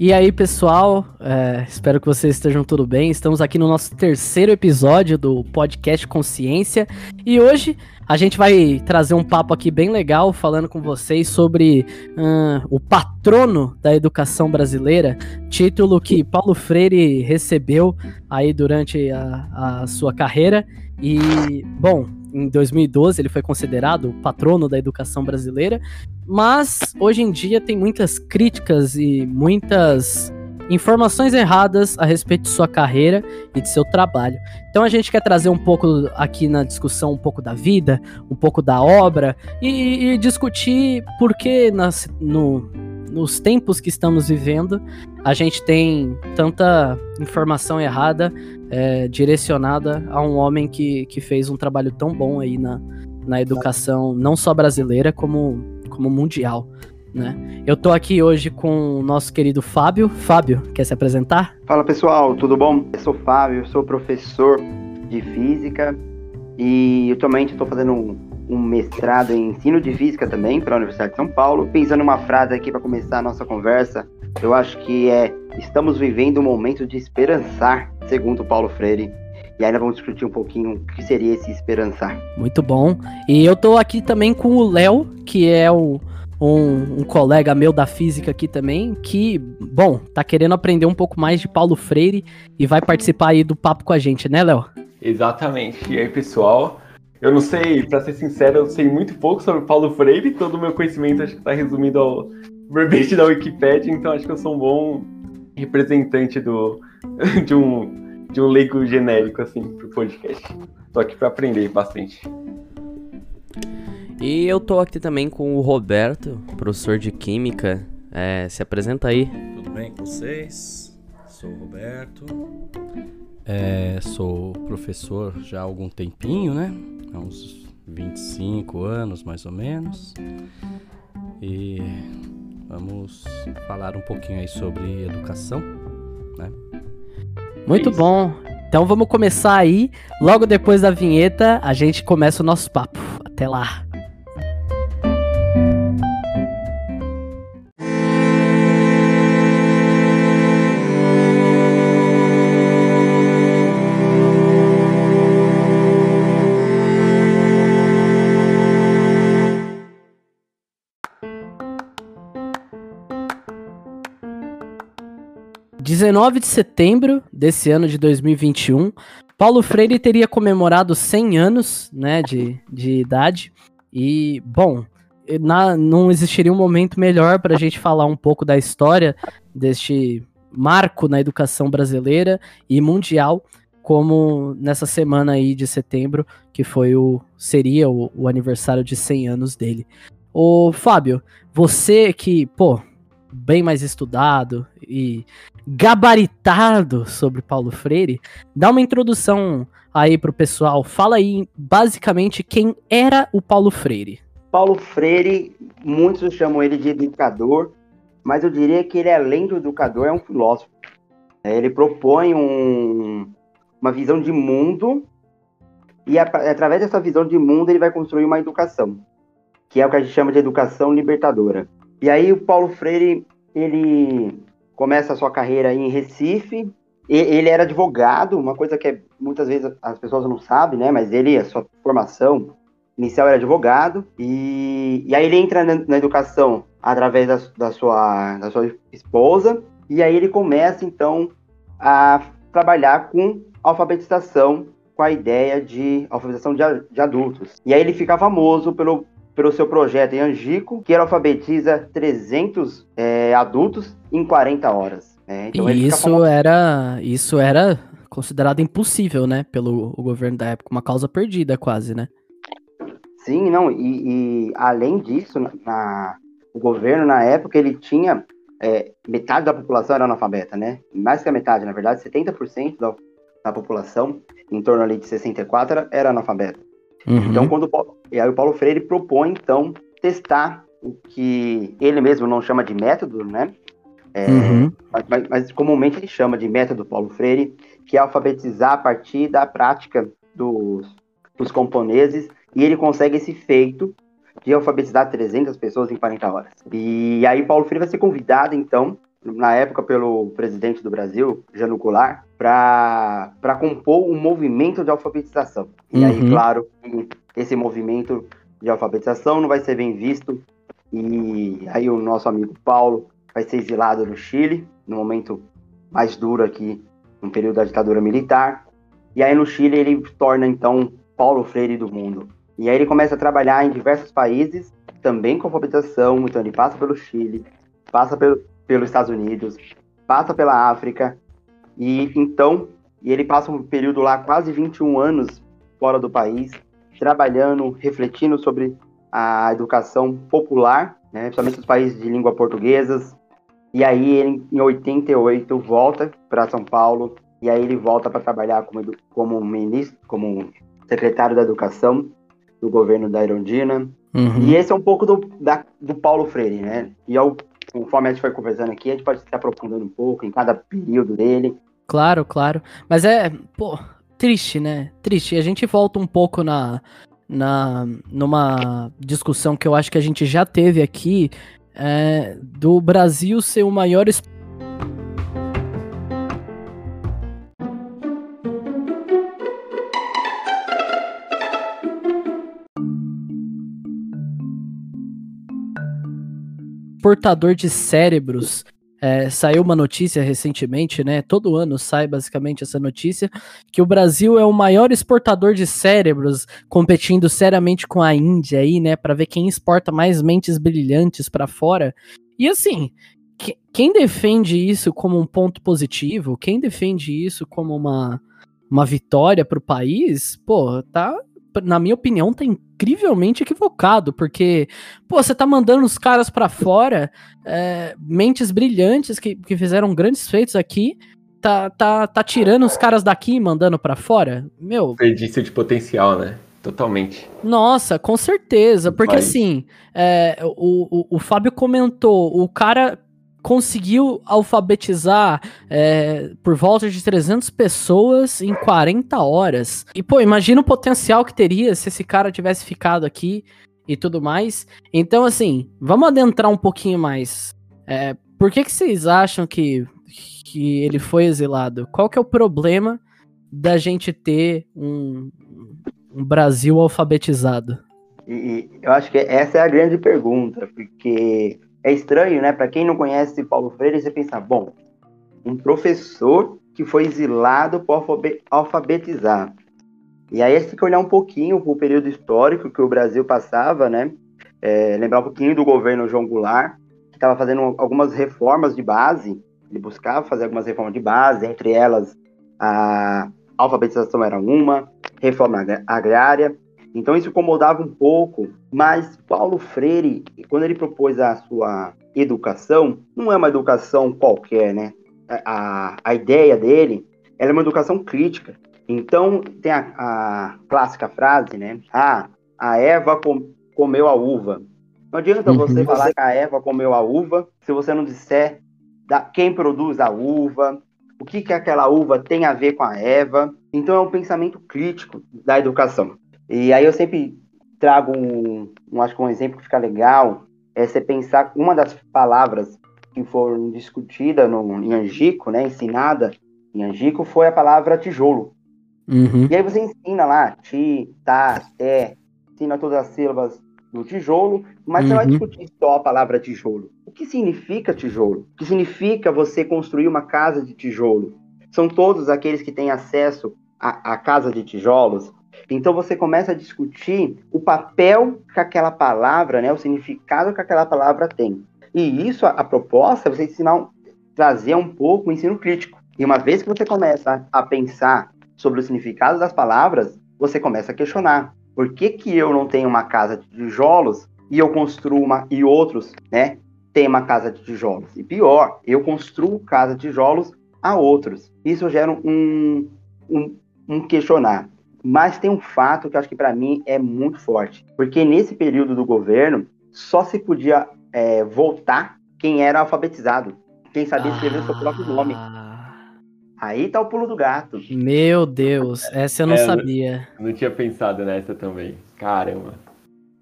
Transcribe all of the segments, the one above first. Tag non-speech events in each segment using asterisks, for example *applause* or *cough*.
E aí, pessoal, é, espero que vocês estejam tudo bem. Estamos aqui no nosso terceiro episódio do podcast Consciência e hoje a gente vai trazer um papo aqui bem legal falando com vocês sobre uh, o patrono da educação brasileira, título que Paulo Freire recebeu aí durante a, a sua carreira. E, bom, em 2012 ele foi considerado o patrono da educação brasileira, mas hoje em dia tem muitas críticas e muitas informações erradas a respeito de sua carreira e de seu trabalho. Então a gente quer trazer um pouco aqui na discussão um pouco da vida, um pouco da obra e, e discutir por que nas, no, nos tempos que estamos vivendo a gente tem tanta informação errada é, direcionada a um homem que, que fez um trabalho tão bom aí na, na educação, não só brasileira, como, como mundial. Né? Eu tô aqui hoje com o nosso querido Fábio. Fábio, quer se apresentar? Fala pessoal, tudo bom? Eu sou Fábio, sou professor de física e atualmente estou fazendo um, um, mestrado em ensino de física também para a Universidade de São Paulo. Pensando uma frase aqui para começar a nossa conversa, eu acho que é estamos vivendo um momento de esperançar segundo Paulo Freire. E ainda vamos discutir um pouquinho o que seria esse esperançar. Muito bom. E eu tô aqui também com o Léo, que é o, um, um, colega meu da física aqui também, que, bom, tá querendo aprender um pouco mais de Paulo Freire e vai participar aí do papo com a gente, né, Léo? Exatamente. E aí, pessoal? Eu não sei, para ser sincero, eu sei muito pouco sobre Paulo Freire, todo o meu conhecimento acho que tá resumido ao verbete da Wikipedia, então acho que eu sou um bom representante do, *laughs* de, um, de um leigo genérico, assim, pro podcast. Tô aqui para aprender bastante. E eu tô aqui também com o Roberto, professor de Química. É, se apresenta aí. Tudo bem com vocês? Sou o Roberto. É, sou professor já há algum tempinho, né? Há uns 25 anos mais ou menos. E Vamos falar um pouquinho aí sobre educação, né? Muito bom. Então vamos começar aí. Logo depois da vinheta, a gente começa o nosso papo. Até lá. 19 de setembro desse ano de 2021, Paulo Freire teria comemorado 100 anos né, de, de idade. E, bom, na, não existiria um momento melhor para a gente falar um pouco da história deste marco na educação brasileira e mundial, como nessa semana aí de setembro, que foi o seria o, o aniversário de 100 anos dele. Ô, Fábio, você que, pô, bem mais estudado e gabaritado sobre Paulo Freire, dá uma introdução aí pro pessoal. Fala aí basicamente quem era o Paulo Freire. Paulo Freire, muitos chamam ele de educador, mas eu diria que ele, além do educador, é um filósofo. É, ele propõe um, uma visão de mundo e através dessa visão de mundo ele vai construir uma educação, que é o que a gente chama de educação libertadora. E aí o Paulo Freire, ele começa a sua carreira em Recife. Ele era advogado, uma coisa que é, muitas vezes as pessoas não sabem, né? Mas ele, a sua formação inicial era advogado. E, e aí ele entra na, na educação através da, da, sua, da sua esposa. E aí ele começa, então, a trabalhar com alfabetização, com a ideia de alfabetização de, de adultos. E aí ele fica famoso pelo pelo seu projeto em Angico, que alfabetiza 300 é, adultos em 40 horas. Né? Então e isso era, isso era considerado impossível, né, pelo governo da época, uma causa perdida quase, né? Sim, não, e, e além disso, na, o governo na época ele tinha é, metade da população era analfabeta, né? Mais que a metade, na verdade, 70% da, da população, em torno ali de 64, era analfabeta. Uhum. Então, quando e aí o Paulo Freire propõe então testar o que ele mesmo não chama de método, né? É, uhum. mas, mas, comumente ele chama de método Paulo Freire, que é alfabetizar a partir da prática dos, dos camponeses, e ele consegue esse feito de alfabetizar 300 pessoas em 40 horas. E aí Paulo Freire vai ser convidado, então, na época pelo presidente do Brasil, Jano Goulart, para compor um movimento de alfabetização. E aí, Uhum. claro, que esse movimento de alfabetização não vai ser bem visto. E aí o nosso amigo Paulo vai ser exilado no Chile, no momento mais duro aqui, no período da ditadura militar. E aí no Chile ele torna então Paulo Freire do mundo. E aí ele começa a trabalhar em diversos países, também com alfabetização, então ele passa pelo Chile, passa pelo, pelos Estados Unidos, passa pela África, e então e ele passa um período lá, quase 21 anos fora do país, trabalhando, refletindo sobre a educação popular, né, principalmente nos países de língua portuguesas. E aí ele, em 88, volta para São Paulo, e aí ele volta para trabalhar como, como ministro, como secretário da Educação do governo da Irondina. Uhum. E esse é um pouco do, da- do Paulo Freire, né? E ao, conforme a gente foi conversando aqui, a gente pode se aprofundando um pouco em cada período dele. Claro, claro. Mas é, pô, triste, né? Triste. A gente volta um pouco na, na numa discussão que eu acho que a gente já teve aqui é, do Brasil ser o maior es- exportador de cérebros. É, saiu uma notícia recentemente, né? Todo ano sai basicamente essa notícia que o Brasil é o maior exportador de cérebros, competindo seriamente com a Índia aí, né? Para ver quem exporta mais mentes brilhantes para fora. E assim, que- quem defende isso como um ponto positivo, quem defende isso como uma, uma vitória para o país, pô, tá, na minha opinião, tá incrivelmente equivocado, porque, pô, você tá mandando os caras para fora, é, mentes brilhantes que, que fizeram grandes feitos aqui, tá, tá, tá tirando os caras daqui e mandando para fora? Meu, Desperdício de potencial, né? Totalmente. nossa, com certeza. Porque Vai. assim, é, o, o, o Fábio comentou, o cara conseguiu alfabetizar é, por volta de 300 pessoas em 40 horas. E, pô, imagina o potencial que teria se esse cara tivesse ficado aqui e tudo mais. Então, assim, vamos adentrar um pouquinho mais. É, por que, que vocês acham que, que ele foi exilado? Qual que é o problema da gente ter um, um Brasil alfabetizado? E, eu acho que essa é a grande pergunta, porque é estranho, né? Para quem não conhece Paulo Freire, você pensa, bom, um professor que foi exilado por alfabe- alfabetizar. E aí que olhar um pouquinho para o período histórico que o Brasil passava, né? É, lembrar um pouquinho do governo João Goulart, que estava fazendo algumas reformas de base, ele buscava fazer algumas reformas de base, entre elas a alfabetização era uma, reforma agr- agrária, então isso incomodava um pouco, mas Paulo Freire, quando ele propôs a sua educação, não é uma educação qualquer, né? A, a ideia dele ela é uma educação crítica. Então tem a, a clássica frase, né? Ah, a Eva com- comeu a uva. Não adianta Uhum. você falar que a Eva comeu a uva se você não disser da, quem produz a uva, o que, que aquela uva tem a ver com a Eva. Então é um pensamento crítico da educação. E aí eu sempre trago um, um acho que um exemplo que fica legal, é você pensar uma das palavras que foram discutidas no, em Angico, né, ensinada em Angico, foi a palavra tijolo. Uhum. E aí você ensina lá, ti, tá, té, ensina todas as sílabas do tijolo, mas você não vai Uhum. discutir só a palavra tijolo. O que significa tijolo? O que significa você construir uma casa de tijolo? São todos aqueles que têm acesso à, à casa de tijolos? Então você começa a discutir o papel que aquela palavra, né, o significado que aquela palavra tem. E isso, a, a proposta, é você ensinar, trazer um pouco o ensino crítico. E uma vez que você começa a, pensar sobre o significado das palavras, você começa a questionar. Por que, que eu não tenho uma casa de tijolos e eu construo uma e outros, né, têm uma casa de tijolos? E pior, eu construo casa de tijolos a outros. Isso gera um, um, um questionar. Mas tem um fato que eu acho que para mim é muito forte, porque nesse período do governo só se podia é, votar quem era alfabetizado, quem sabia escrever o seu próprio nome. Ah, Aí tá o pulo do gato. Meu Deus, essa eu não É, sabia. Eu não tinha pensado nessa também. Caramba.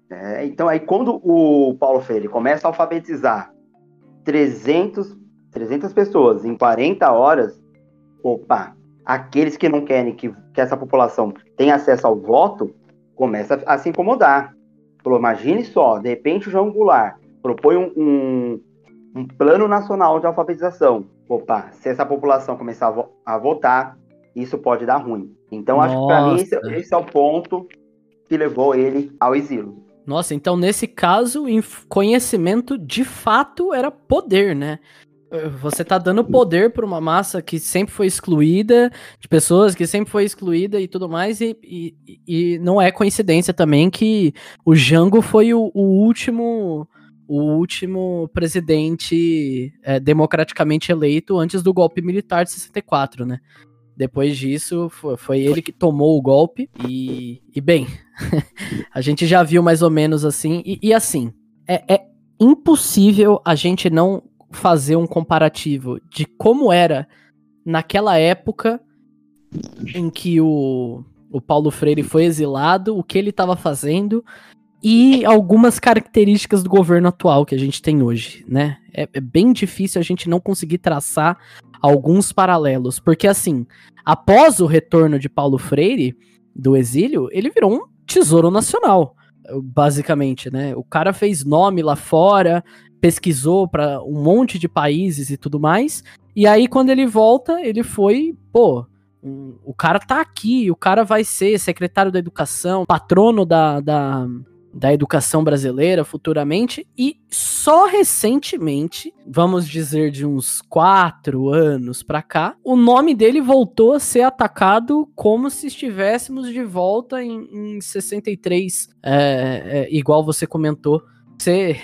É, então aí quando o Paulo Freire começa a alfabetizar 300 300 pessoas em 40 horas, opa, aqueles que não querem que, que essa população tenha acesso ao voto, começa a se incomodar. Falou, imagine só, de repente o João Goulart propõe um, um, um plano nacional de alfabetização. Opa, se essa população começar a, vo a votar, isso pode dar ruim. Então, Nossa. acho que para mim esse, esse é o ponto que levou ele ao exílio. Nossa, então nesse caso, conhecimento de fato era poder, né? Você tá dando poder para uma massa que sempre foi excluída, de pessoas que sempre foi excluída e tudo mais, e, e, e não é coincidência também que o Jango foi o, o último o último presidente é, democraticamente eleito antes do golpe militar de 64, né? Depois disso, foi, foi ele que tomou o golpe e, e bem, *laughs* a gente já viu mais ou menos assim, e, e assim, é, é impossível a gente não fazer um comparativo de como era naquela época em que o, o Paulo Freire foi exilado, o que ele estava fazendo e algumas características do governo atual que a gente tem hoje, né? É, é, bem difícil a gente não conseguir traçar alguns paralelos, porque assim, após o retorno de Paulo Freire do exílio, ele virou um tesouro nacional, basicamente, né? O cara fez nome lá fora, pesquisou para um monte de países e tudo mais. E aí, quando ele volta, ele foi, pô, o cara tá aqui, o cara vai ser secretário da educação, patrono da, da, da educação brasileira futuramente. E só recentemente, vamos dizer de uns quatro anos pra cá, o nome dele voltou a ser atacado como se estivéssemos de volta em, em 63, é, é, igual você comentou. Você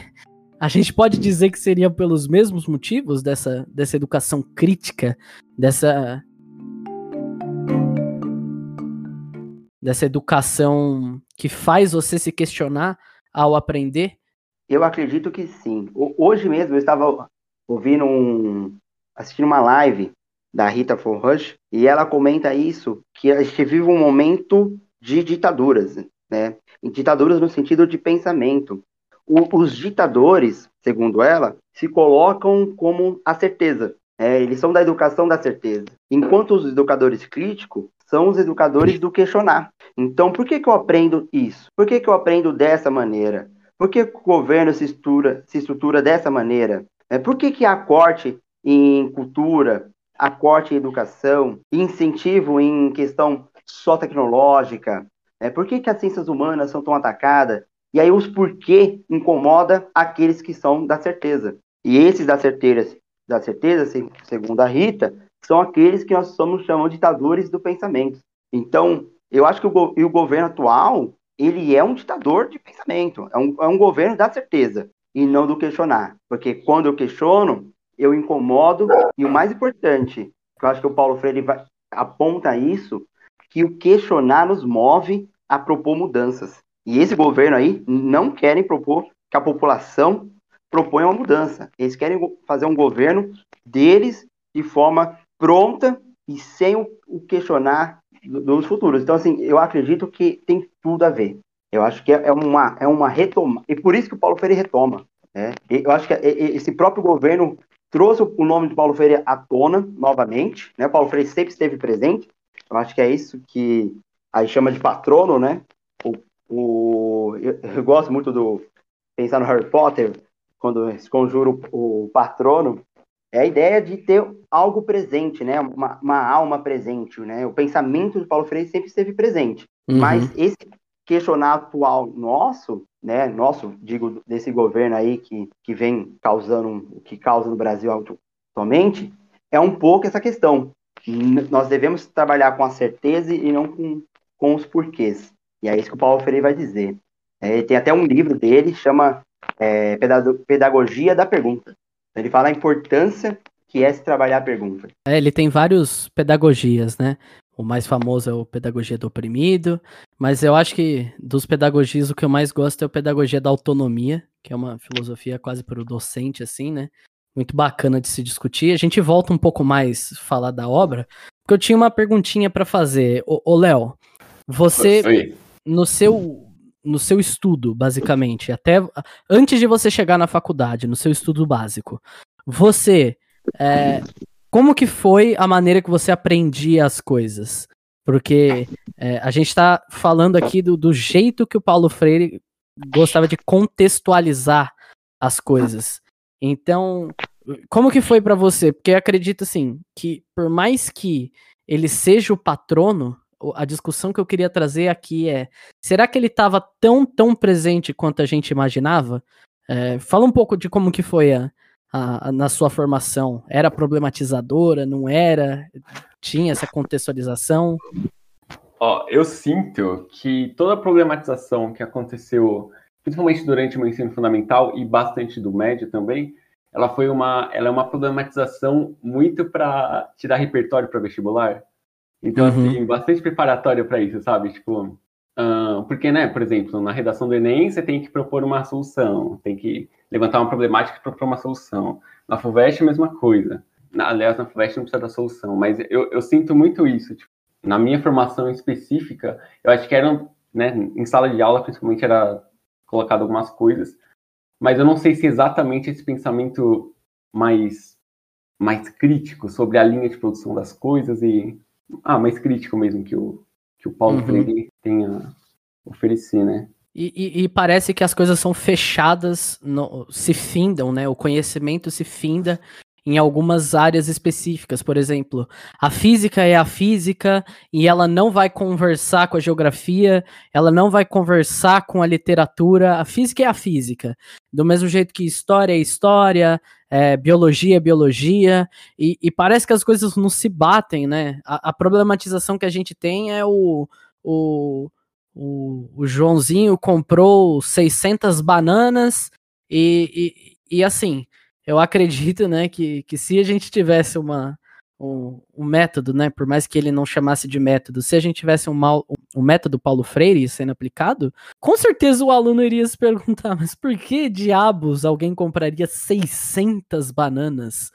a gente pode dizer que seria pelos mesmos motivos dessa, dessa educação crítica, dessa. dessa educação que faz você se questionar ao aprender? Eu acredito que sim. Hoje mesmo eu estava ouvindo um. assistindo uma live da Rita Forrush e ela comenta isso, que a gente vive um momento de ditaduras, né? Ditaduras no sentido de pensamento o, os ditadores, segundo ela, se colocam como a certeza. É, eles são da educação da certeza. Enquanto os educadores críticos são os educadores do questionar. Então, por que, que eu aprendo isso? Por que, que eu aprendo dessa maneira? Por que, que o governo se estrutura, se estrutura dessa maneira? É, por que, que há corte em cultura, há corte em educação, incentivo em questão só tecnológica? É, por que, que as ciências humanas são tão atacadas? E aí os porquê incomoda aqueles que são da certeza. E esses da certeza, da certeza, segundo a Rita, são aqueles que nós somos chamamos de ditadores do pensamento. Então, eu acho que o, o governo atual, ele é um ditador de pensamento, é um, é um governo da certeza e não do questionar. Porque quando eu questiono, eu incomodo, e o mais importante, que eu acho que o Paulo Freire vai, aponta isso, que o questionar nos move a propor mudanças. E esse governo aí não querem propor que a população proponha uma mudança. Eles querem fazer um governo deles de forma pronta e sem o, questionar dos futuros. Então, assim, eu acredito que tem tudo a ver. Eu acho que é, é uma, é uma retoma. E por isso que o Paulo Freire retoma. Né? Eu acho que esse próprio governo trouxe o nome de Paulo Freire à tona novamente. Né? Paulo Freire sempre esteve presente. Eu acho que é isso que aí chama de patrono, né? O eu, eu, gosto muito do pensar no Harry Potter, quando se conjura o, o patrono, é a ideia de ter algo presente, né? Uma, uma, alma presente, né? O pensamento de Paulo Freire sempre esteve presente. Uhum. Mas esse questionar atual nosso, né? Nosso, digo, desse governo aí que, que vem causando o que causa no Brasil atualmente, é um pouco essa questão. Nós devemos trabalhar com a certeza e não com, com os porquês. E é isso que o Paulo Freire vai dizer. É, tem até um livro dele, chama é, Pedagogia da Pergunta. Ele fala a importância que é se trabalhar a pergunta. É, ele tem vários pedagogias, né? O mais famoso é o Pedagogia do Oprimido, mas eu acho que dos pedagogias o que eu mais gosto é o Pedagogia da Autonomia, que é uma filosofia quase para o docente, assim, né? Muito bacana de se discutir. A gente volta um pouco mais a falar da obra, porque eu tinha uma perguntinha para fazer. Ô, Léo, você, Oi no seu no seu estudo, basicamente, até antes de você chegar na faculdade, no seu estudo básico, você é, como que foi a maneira que você aprendia as coisas? Porque é, a gente está falando aqui do, do jeito que o Paulo Freire gostava de contextualizar as coisas. Então, como que foi para você? Porque acredito assim que por mais que ele seja o patrono, a discussão que eu queria trazer aqui é: será que ele estava tão tão presente quanto a gente imaginava? É, fala um pouco de como que foi a, a, a, na sua formação. Era problematizadora? Não era? Tinha essa contextualização? Ó, eu sinto que toda a problematização que aconteceu, principalmente durante o meu ensino fundamental e bastante do médio também, ela foi uma, ela é uma problematização muito para tirar repertório para vestibular. Então, uhum. assim, bastante preparatório para isso, sabe? Tipo, uh, porque, né, por exemplo, na redação do Enem você tem que propor uma solução, tem que levantar uma problemática e propor uma solução. Na FUVEST, a mesma coisa. Na, aliás, na FUVEST não precisa da solução, mas eu, eu sinto muito isso. Tipo, na minha formação específica, eu acho que era, né, em sala de aula, principalmente, era colocado algumas coisas, mas eu não sei se exatamente esse pensamento mais, mais crítico sobre a linha de produção das coisas e. Ah, mais crítico mesmo que o, que o Paulo uhum. Freire tem a oferecer, né? E, e, e, parece que as coisas são fechadas, no, se findam, né? O conhecimento se finda em algumas áreas específicas. Por exemplo, a física é a física e ela não vai conversar com a geografia, ela não vai conversar com a literatura. A física é a física. Do mesmo jeito que história é história, é, biologia é biologia, e, e, parece que as coisas não se batem, né? A, a problematização que a gente tem é o, o, o, o Joãozinho comprou 600 bananas e, e, e assim eu acredito, né, que, que se a gente tivesse uma, um, um, método, né, por mais que ele não chamasse de método, se a gente tivesse um, mal, um método Paulo Freire sendo aplicado, com certeza o aluno iria se *laughs* perguntar, mas por que diabos alguém compraria 600 bananas?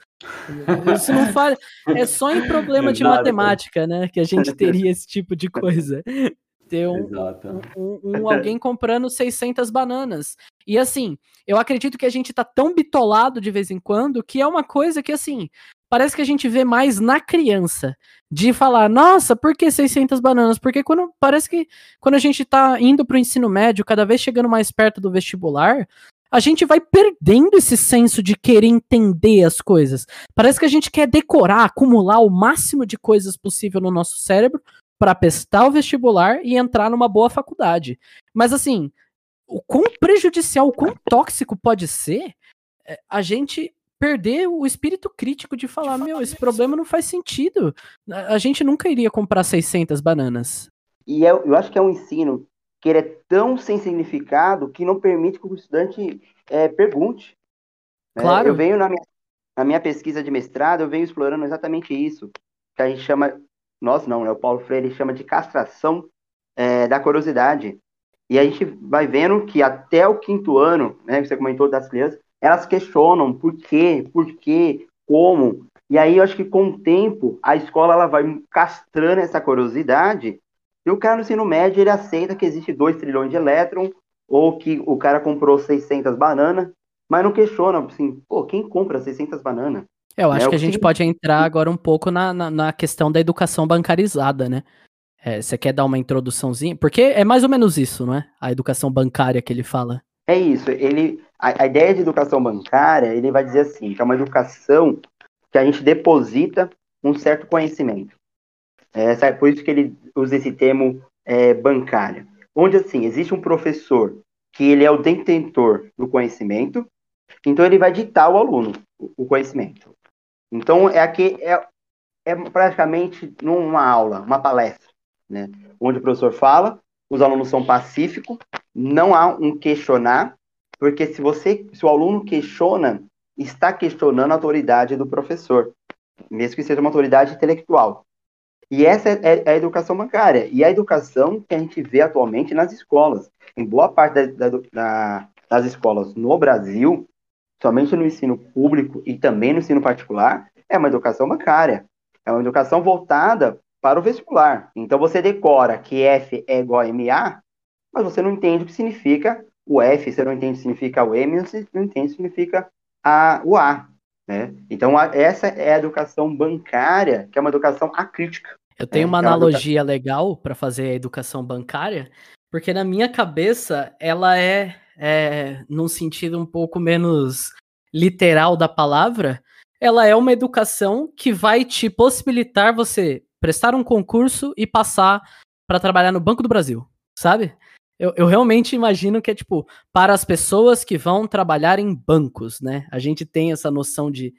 Isso não faz. É só em problema de matemática, né? Que a gente teria *laughs* esse tipo de coisa ter um, um, um, alguém comprando 600 bananas. E assim, eu acredito que a gente tá tão bitolado de vez em quando que é uma coisa que assim, parece que a gente vê mais na criança de falar, nossa, por que 600 bananas? Porque quando parece que quando a gente tá indo pro ensino médio, cada vez chegando mais perto do vestibular, a gente vai perdendo esse senso de querer entender as coisas. Parece que a gente quer decorar, acumular o máximo de coisas possível no nosso cérebro para prestar o vestibular e entrar numa boa faculdade. Mas assim, o quão prejudicial, o quão tóxico pode ser é, a gente perder o espírito crítico de falar, de meu, esse isso. problema não faz sentido. A gente nunca iria comprar 600 bananas. E eu, eu acho que é um ensino que ele é tão sem significado que não permite que o estudante é, pergunte. Né? Claro. É, eu venho na minha, na minha pesquisa de mestrado, eu venho explorando exatamente isso, que a gente chama nós não, né? O Paulo Freire chama de castração é, da curiosidade. E a gente vai vendo que até o quinto ano, né, você comentou das crianças, elas questionam por quê, por quê, como. E aí eu acho que com o tempo a escola ela vai castrando essa curiosidade e o cara no ensino médio ele aceita que existe 2 trilhões de elétrons ou que o cara comprou 600 bananas, mas não questiona, assim, pô, quem compra 600 bananas? É, eu acho é, que a gente pode entrar agora um pouco na, na, na questão da educação bancarizada, né? É, você quer dar uma introduçãozinha? Porque é mais ou menos isso, não é? A educação bancária que ele fala. É isso. Ele, a, a ideia de educação bancária, ele vai dizer assim, que é uma educação que a gente deposita um certo conhecimento. É, por isso que ele usa esse termo é, bancária. Onde, assim, existe um professor que ele é o detentor do conhecimento, então ele vai ditar ao aluno o conhecimento. Então, é aqui é, é praticamente numa aula, uma palestra, né? Onde o professor fala, os alunos são pacíficos, não há um questionar, porque se você, se o aluno questiona, está questionando a autoridade do professor, mesmo que seja uma autoridade intelectual. E essa é, é a educação bancária. E a educação que a gente vê atualmente nas escolas. Em boa parte da, da, da, das escolas no Brasil, somente no ensino público e também no ensino particular, é uma educação bancária. É uma educação voltada para o vestibular. Então você decora que F é igual a MA, mas você não entende o que significa o F, você não entende o que significa o M, você não entende o que significa a, o A. Né? Então, a, essa é a educação bancária, que é uma educação acrítica. Eu tenho É, uma é uma analogia legal para fazer a educação bancária, porque na minha cabeça ela é, é, num sentido um pouco menos literal da palavra, ela é uma educação que vai te possibilitar você prestar um concurso e passar para trabalhar no Banco do Brasil, sabe? Eu, eu realmente imagino que é tipo para as pessoas que vão trabalhar em bancos, né? A gente tem essa noção de,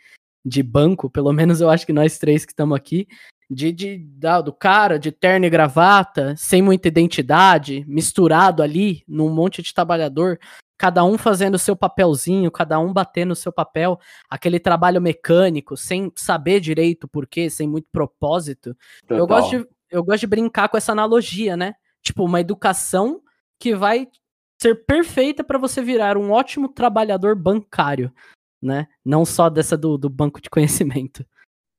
de banco, pelo menos eu acho que nós três que estamos aqui, de, de da- do cara de terno e gravata, sem muita identidade, misturado ali num monte de trabalhador, cada um fazendo o seu papelzinho, cada um batendo o seu papel, aquele trabalho mecânico, sem saber direito por quê, sem muito propósito. Eu gosto, de, eu gosto de brincar com essa analogia, né? Tipo, uma educação que vai ser perfeita para você virar um ótimo trabalhador bancário, né? Não só dessa do, do banco de conhecimento.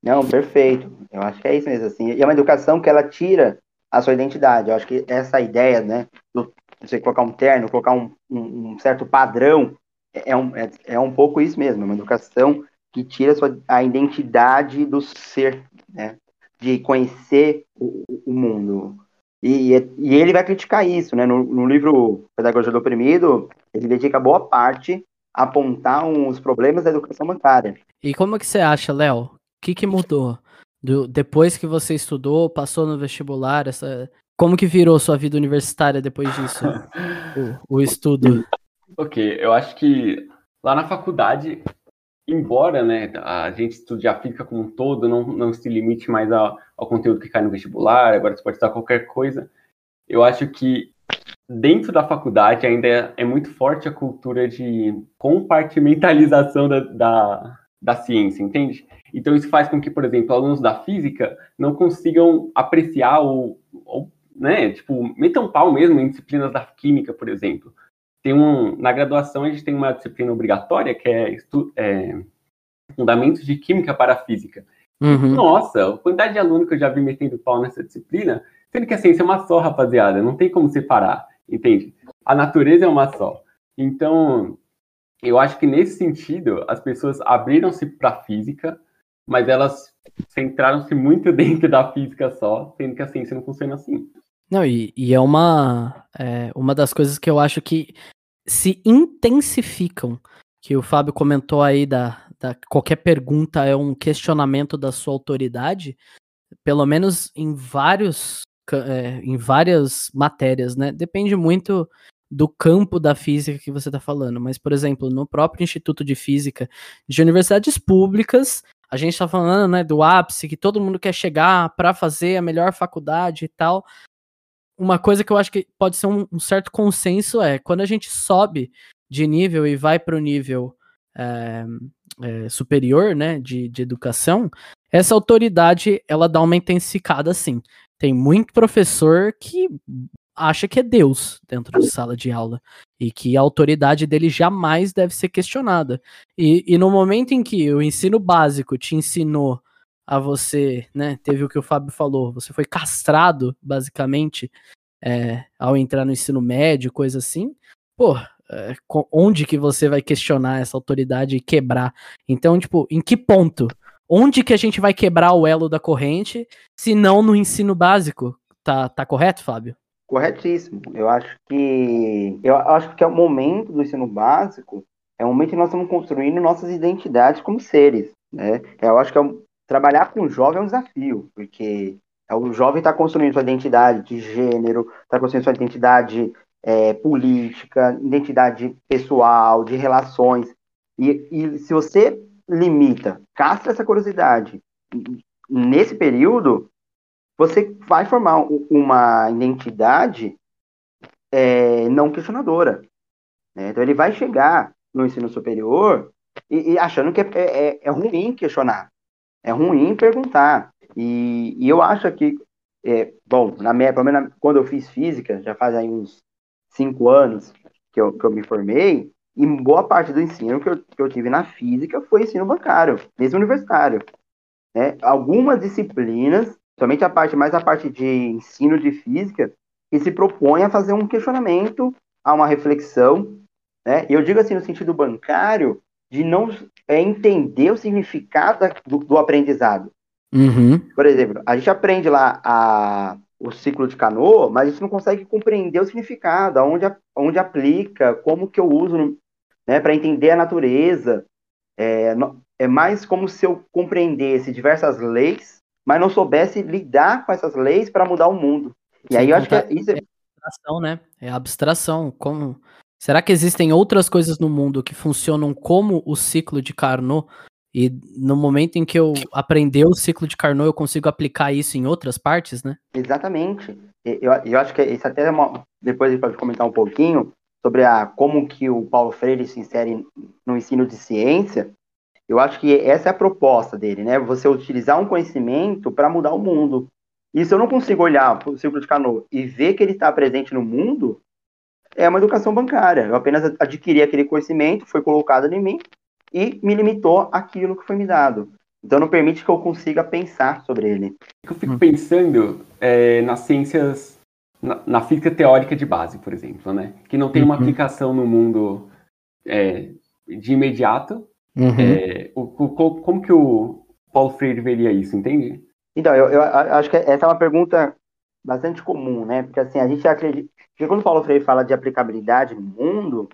Não, perfeito. Eu acho que é isso mesmo, assim. E é uma educação que ela tira a sua identidade. Eu acho que essa ideia, né, do você colocar um terno, colocar um, um- um certo padrão, é um, é, é um pouco isso mesmo. É uma educação que tira a, sua, a identidade do ser, né, de conhecer o, o mundo. E, e ele vai criticar isso, né? No, no livro Pedagogia do Oprimido, ele dedica boa parte a apontar os problemas da educação bancária. E como que você acha, Léo? O que, que mudou? Do- depois que você estudou, passou no vestibular, essa... como que virou sua vida universitária depois disso? *laughs* o, o estudo. Ok, eu acho que lá na faculdade, embora né, a gente estude a física como um todo, não, não se limite mais ao, ao conteúdo que cai no vestibular, agora você pode estudar qualquer coisa, eu acho que dentro da faculdade ainda é, é muito forte a cultura de compartimentalização da, da, da ciência, entende? Então isso faz com que, por exemplo, alunos da física não consigam apreciar ou, ou né, tipo, metam pau mesmo em disciplinas da química, por exemplo tem um na graduação a gente tem uma disciplina obrigatória que é, estu, é fundamentos de química para a física. Uhum. Nossa, a quantidade de aluno que eu já vi metendo pau nessa disciplina, sendo que a ciência é uma só, rapaziada, não tem como separar, entende? A natureza é uma só. Então, eu acho que nesse sentido as pessoas abriram-se para a física, mas elas centraram-se muito *laughs* dentro da física só, sendo que a ciência não funciona assim. Não, e, e é uma, é uma das coisas que eu acho que se intensificam, que o Fábio comentou aí da, da qualquer pergunta é um questionamento da sua autoridade, pelo menos em vários é, em várias matérias, né? Depende muito do campo da física que você está falando, mas por exemplo, no próprio Instituto de Física de universidades públicas, a gente está falando, né, do ápice que todo mundo quer chegar para fazer a melhor faculdade e tal uma coisa que eu acho que pode ser um, um certo consenso é quando a gente sobe de nível e vai para o nível é, é, superior, né, de, de educação, essa autoridade ela dá uma intensificada sim. Tem muito professor que acha que é Deus dentro de sala de aula e que a autoridade dele jamais deve ser questionada. E, e no momento em que o ensino básico te ensinou a você, né? Teve o que o Fábio falou, você foi castrado, basicamente, é, ao entrar no ensino médio, coisa assim. Pô, é, onde que você vai questionar essa autoridade e quebrar? Então, tipo, em que ponto? Onde que a gente vai quebrar o elo da corrente, se não no ensino básico? Tá, tá correto, Fábio? Corretíssimo. Eu acho que eu acho que é o momento do ensino básico, é o momento que nós estamos construindo nossas identidades como seres, né? Eu acho que é trabalhar com jovem é um desafio, porque é o jovem está construindo sua identidade de gênero, está construindo sua identidade é, política, identidade pessoal, de relações. E, e se você limita, castra essa curiosidade nesse período, você vai formar uma identidade é, não questionadora. né? Então ele vai chegar no ensino superior e, e achando que é, é- é ruim questionar, é ruim perguntar. E, e eu acho que, é, bom, na minha, pelo menos quando eu fiz física, já faz aí uns cinco anos que eu, que eu me formei, e boa parte do ensino que eu, que eu tive na física foi ensino bancário, mesmo universitário. né? Algumas disciplinas somente a parte, mais a parte de ensino de física, que se propõe a fazer um questionamento, a uma reflexão, né? E eu digo assim no sentido bancário, de não é entender o significado do, do aprendizado. Uhum. Por exemplo, a gente aprende lá a, o ciclo de canoa, mas a gente não consegue compreender o significado, aonde, a- onde aplica, como que eu uso, né, para entender a natureza. É, é mais como se eu compreendesse diversas leis, mas não soubesse lidar com essas leis para mudar o mundo. E Sem aí eu acho que é- isso é, abstração, né? É abstração. Como... Será que existem outras coisas no mundo que funcionam como o ciclo de Carnot? E no momento em que eu aprender o ciclo de Carnot, eu consigo aplicar isso em outras partes, né? Exatamente. Eu, eu acho que isso até é uma, depois a gente pode comentar um pouquinho sobre a, como que o Paulo Freire se insere no ensino de ciência. Eu acho que essa é a proposta dele, né? Você utilizar um conhecimento para mudar o mundo. E se eu não consigo olhar para o ciclo de Carnot e ver que ele está presente no mundo, é uma educação bancária. Eu apenas adquiri aquele conhecimento, foi colocado em mim e me limitou aquilo que foi me dado. Então não permite que eu consiga pensar sobre ele. Eu fico pensando é, nas ciências, na, na física teórica de base, por exemplo, né? Que não tem uma Uhum. aplicação no mundo é, de imediato. Uhum. É, o- o- co- como que o Paulo Freire veria isso, entende? Então, eu, eu acho que essa é uma pergunta bastante comum, né? Porque assim, a gente acredita. Porque quando o Paulo Freire fala de aplicabilidade no mundo,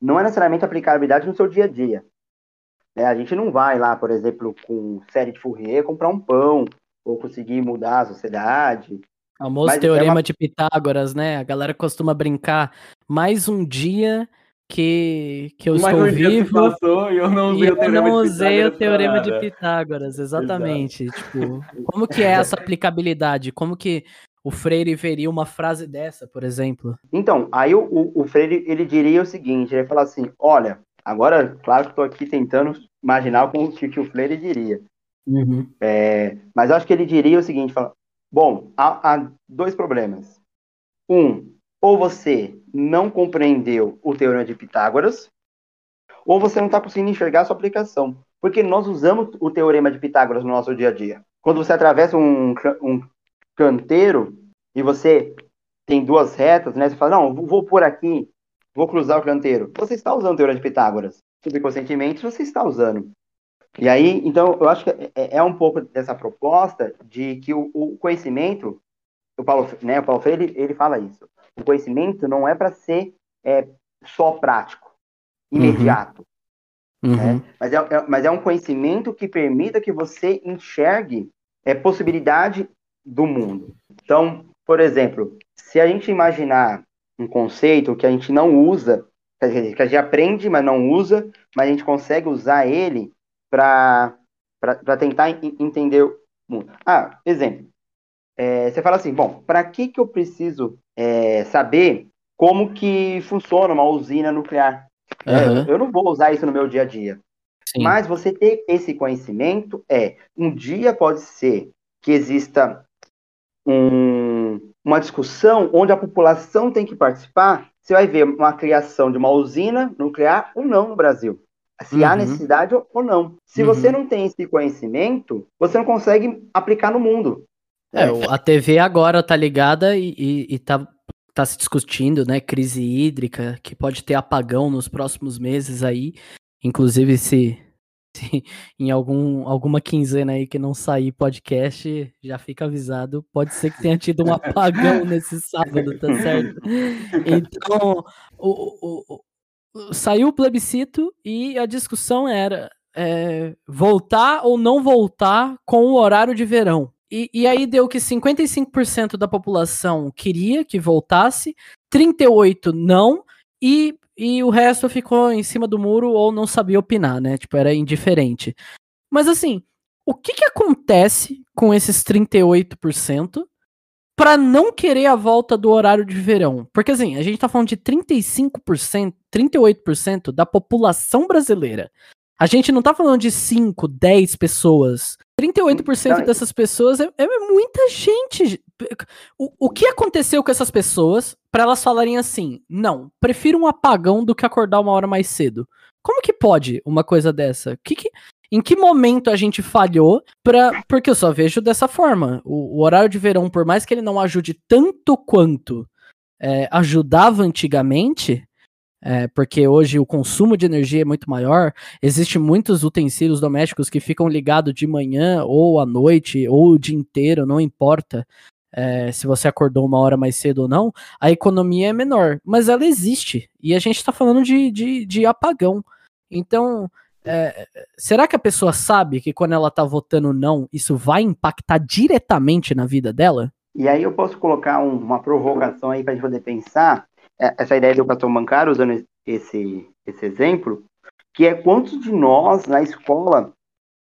não é necessariamente aplicabilidade no seu dia a dia. né? A gente não vai lá, por exemplo, com série de Fourier comprar um pão ou conseguir mudar a sociedade. Famoso Mas é teorema uma- de Pitágoras, né? A galera costuma brincar mais um dia que, que eu Mas estou um dia se vivo passou e eu não e usei o eu teorema não de usei o teorema de. Pitágoras, exatamente. Tipo, como que é essa *laughs* aplicabilidade? Como que o Freire veria uma frase dessa, por exemplo? Então, aí o, o, o Freire ele diria o seguinte: ele ia falar assim, olha, agora, claro que estou aqui tentando imaginar como que, que o Freire diria. É, mas acho que ele diria o seguinte: fala, bom, há, há dois problemas. Um, ou você não compreendeu o teorema de Pitágoras, ou você não está conseguindo enxergar a sua aplicação. Porque nós usamos o teorema de Pitágoras no nosso dia a dia. Quando você atravessa um, um canteiro e você tem duas retas, né? Você fala, não, vou- por aqui, vou cruzar o canteiro. Você está usando o teorema de Pitágoras. Subconscientemente, você está usando. E aí, então, eu acho que é, é um pouco dessa proposta de que o, o conhecimento, o Paulo, né, o Paulo Freire, ele, ele fala isso. O conhecimento não é para ser é, só prático, imediato, Uhum. né? Mas é, é- mas é um conhecimento que permita que você enxergue é, possibilidade do mundo. Então, por exemplo, se a gente imaginar um conceito que a gente não usa, quer dizer, que a gente aprende, mas não usa, mas a gente consegue usar ele para tentar en- entender o mundo. Ah, exemplo. É, você fala assim, bom, para que, que eu preciso é, saber como que funciona uma usina nuclear? É, Aham. eu não vou usar isso no meu dia a dia. Sim. Mas você ter esse conhecimento é, um dia pode ser que exista um- uma discussão onde a população tem que participar, você vai ver uma criação de uma usina nuclear ou não no Brasil. Se há Uhum. necessidade ou- não. Se Uhum. você não tem esse conhecimento, você não consegue aplicar no mundo. É, a TV agora tá ligada e, e, e tá, tá se discutindo, né, crise hídrica, que pode ter apagão nos próximos meses aí. Inclusive, se *laughs* em algum, alguma quinzena aí que não sair podcast, já fica avisado, pode ser que tenha tido um *laughs* apagão nesse sábado, tá certo? *laughs* Então, o, o- o- saiu o plebiscito e a discussão era é, voltar ou não voltar com o horário de verão. E, e aí deu que 55% da população queria que voltasse, 38% não, e, e o resto ficou em cima do muro ou não sabia opinar, né? Tipo, era indiferente. Mas assim, o que que acontece com esses 38% para não querer a volta do horário de verão? Porque assim, a gente tá falando de 35%, 38% da população brasileira. A gente não tá falando de 5, 10 pessoas. 38% Não, dessas pessoas é, é muita gente. O, o que aconteceu com essas pessoas para elas falarem assim: não, prefiro um apagão do que acordar uma hora mais cedo? Como que pode uma coisa dessa? Que que- em que momento a gente falhou pra. Porque eu só vejo dessa forma. O, o horário de verão, por mais que ele não ajude tanto quanto é, ajudava antigamente, é, porque hoje o consumo de energia é muito maior, existem muitos utensílios domésticos que ficam ligados de manhã ou à noite ou o dia inteiro, não importa é, se você acordou uma hora mais cedo ou não, a economia é menor, mas ela existe e a gente está falando de, de, de, apagão. Então, é, será que a pessoa sabe que quando ela está votando não, isso vai impactar diretamente na vida dela? E aí eu posso colocar um, uma provocação aí para a gente poder pensar essa ideia do cartão bancário, usando esse, esse exemplo, que é quantos de nós na escola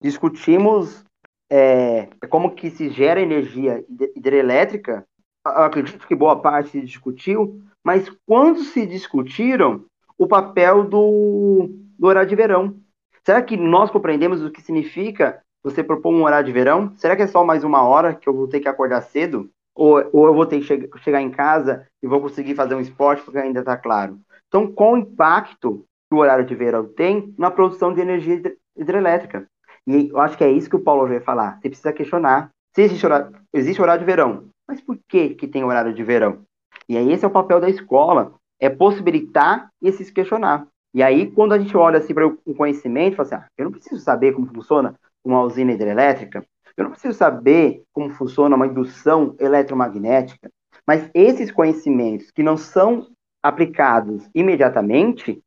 discutimos é, como que se gera energia hidrelétrica. Eu acredito que boa parte se discutiu, mas quando se discutiram o papel do, do horário de verão? Será que nós compreendemos o que significa você propor um horário de verão? Será que é só mais uma hora que eu vou ter que acordar cedo? Ou, ou eu vou ter que che chegar em casa e vou conseguir fazer um esporte porque ainda está claro? Então, qual o impacto que o horário de verão tem na produção de energia hidrelétrica? E eu acho que é isso que o Paulo veio falar. Você precisa questionar. Se existe horário, existe horário de verão, mas por que, que tem horário de verão? E aí esse é o papel da escola, é possibilitar e se questionar. E aí, quando a gente olha assim para o conhecimento, fala assim, ah, eu não preciso saber como funciona uma usina hidrelétrica, eu não preciso saber como funciona uma indução eletromagnética, mas esses conhecimentos que não são aplicados imediatamente,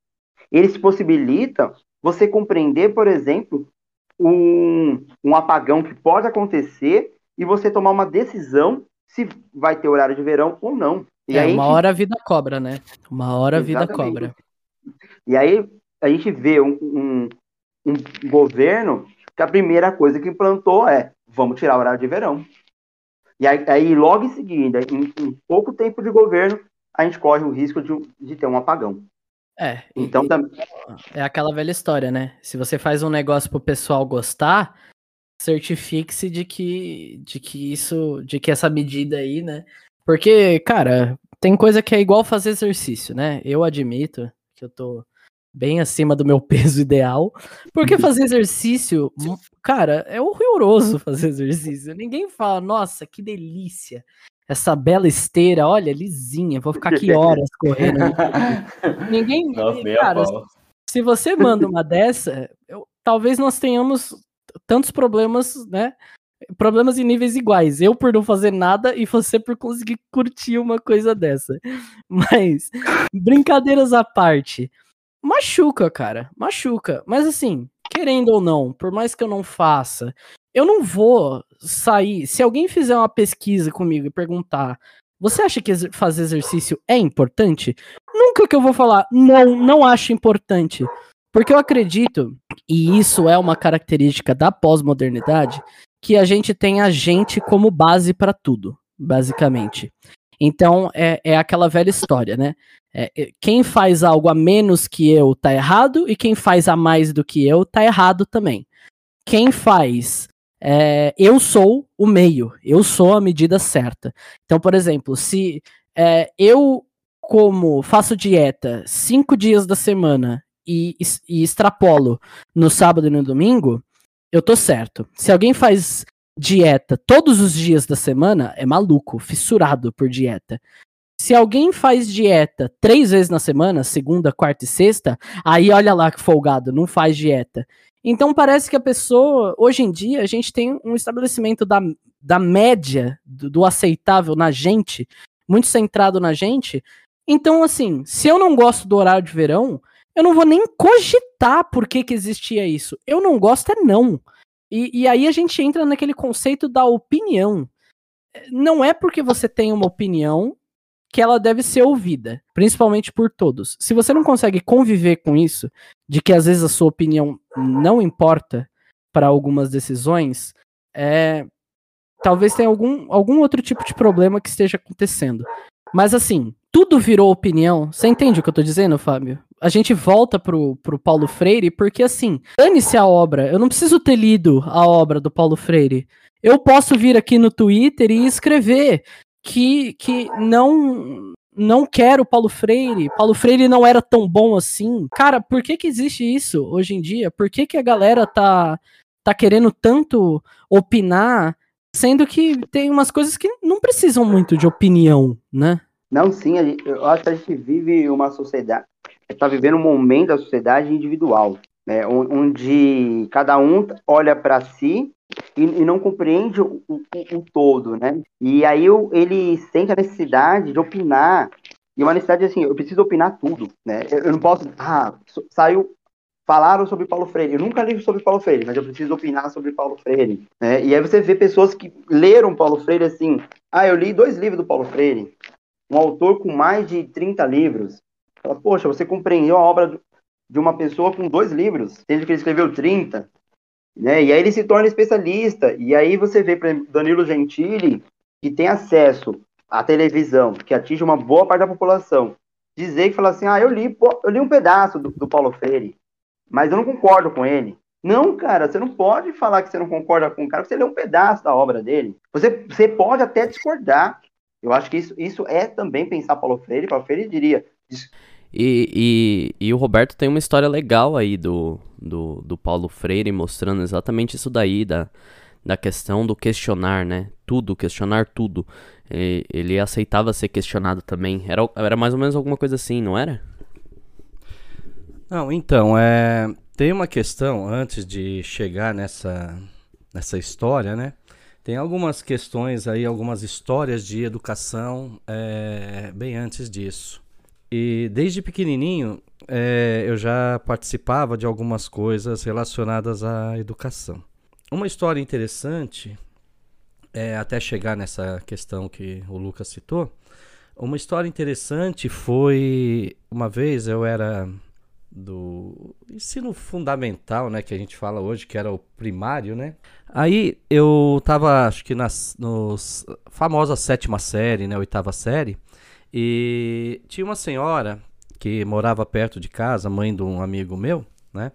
eles possibilitam você compreender, por exemplo, um, um apagão que pode acontecer e você tomar uma decisão se vai ter horário de verão ou não. E é, uma gente... hora a vida cobra, né? Uma hora a vida cobra. E aí a gente vê um, um, um, governo que a primeira coisa que implantou é vamos tirar o horário de verão. E aí, aí logo em seguida, em, em, pouco tempo de governo, a gente corre o risco de, de ter um apagão. É. Então também. É aquela velha história, né? Se você faz um negócio pro pessoal gostar, certifique-se de que, de que isso, de que essa medida aí, né? Porque, cara, tem coisa que é igual fazer exercício, né? Eu admito que eu tô bem acima do meu peso ideal, porque fazer *laughs* exercício, cara, é horroroso fazer exercício. Ninguém fala, nossa, que delícia essa bela esteira, olha, lisinha, vou ficar aqui horas *laughs* correndo. ninguém, Nossa, cara, se você manda uma dessa, eu, talvez nós tenhamos tantos problemas, né? Problemas em níveis iguais. Eu por não fazer nada e você por conseguir curtir uma coisa dessa. *laughs* Mas, brincadeiras à parte, machuca, cara, machuca. Mas assim, querendo ou não, por mais que eu não faça, eu não vou sair. Se alguém fizer uma pesquisa comigo e perguntar, você acha que fazer exercício é importante? Nunca que eu vou falar, não, não acho importante. Porque eu acredito, e isso é uma característica da pós-modernidade, que a gente tem a gente como base para tudo, basicamente. Então é, é aquela velha história, né? É, é, quem faz algo a menos que eu tá errado, e quem faz a mais do que eu tá errado também. Quem faz é, eu sou o meio, eu sou a medida certa. Então, por exemplo, se é, eu como faço dieta cinco dias da semana e, e, extrapolo no sábado e no domingo, eu tô certo. Se alguém faz dieta todos os dias da semana, é maluco, fissurado por dieta. Se alguém faz dieta três vezes na semana, segunda, quarta e sexta, aí olha lá que folgado, não faz dieta. Então parece que a pessoa, hoje em dia, a gente tem um estabelecimento da, da média, do, do aceitável na gente, muito centrado na gente. Então, assim, se eu não gosto do horário de verão, eu não vou nem cogitar por que, que existia isso. Eu não gosto é não. E, e aí a gente entra naquele conceito da opinião. Não é porque você tem uma opinião que ela deve ser ouvida, principalmente por todos. Se você não consegue conviver com isso, de que às vezes a sua opinião não importa para algumas decisões, é, talvez tenha algum, algum outro tipo de problema que esteja acontecendo. Mas assim, tudo virou opinião. Você entende o que eu tô dizendo, Fábio? A gente volta pro, pro Paulo Freire, porque assim, dane-se a obra. Eu não preciso ter lido a obra do Paulo Freire. Eu posso vir aqui no Twitter e escrever que, que não não quero Paulo Freire, Paulo Freire não era tão bom assim. Cara, por que que existe isso hoje em dia? Por que que a galera tá tá querendo tanto opinar, sendo que tem umas coisas que não precisam muito de opinião, né? Não, sim, eu acho que a gente vive uma sociedade, está vivendo um momento da sociedade individual, né, onde cada um olha para si e, e, não compreende o, o, o, todo, né? E aí ele sente a necessidade de opinar, e uma necessidade assim, eu preciso opinar tudo, né? Eu, eu não posso, ah, saiu, falaram sobre Paulo Freire, eu nunca li sobre Paulo Freire, mas eu preciso opinar sobre Paulo Freire, né? E aí você vê pessoas que leram Paulo Freire assim, ah, eu li dois livros do Paulo Freire, um autor com mais de 30 livros, fala, poxa, você compreendeu a obra de uma pessoa com dois livros, sendo que ele escreveu 30, né? E aí ele se torna especialista. E aí você vê, por exemplo, Danilo Gentili, que tem acesso à televisão, que atinge uma boa parte da população, dizer que fala assim: ah, eu li, eu li um pedaço do, do Paulo Freire, mas eu não concordo com ele. Não, cara, você não pode falar que você não concorda com o cara, você lê um pedaço da obra dele. Você, você pode até discordar. Eu acho que isso, isso é também pensar Paulo Freire. Paulo Freire diria: e, e, e, o Roberto tem uma história legal aí do, do, do Paulo Freire, mostrando exatamente isso daí, da, da questão do questionar, né? Tudo, questionar tudo. E, ele aceitava ser questionado também. Era, era mais ou menos alguma coisa assim, não era? Não, então, é, tem uma questão, antes de chegar nessa, nessa história, né? Tem algumas questões aí, algumas histórias de educação é, bem antes disso. E desde pequenininho é, eu já participava de algumas coisas relacionadas à educação. Uma história interessante, é, até chegar nessa questão que o Lucas citou, uma história interessante foi uma vez eu era do ensino fundamental, né, que a gente fala hoje, que era o primário, né? Aí eu tava, acho que nas nos famosa sétima série, né, oitava série, e tinha uma senhora que morava perto de casa, mãe de um amigo meu, né?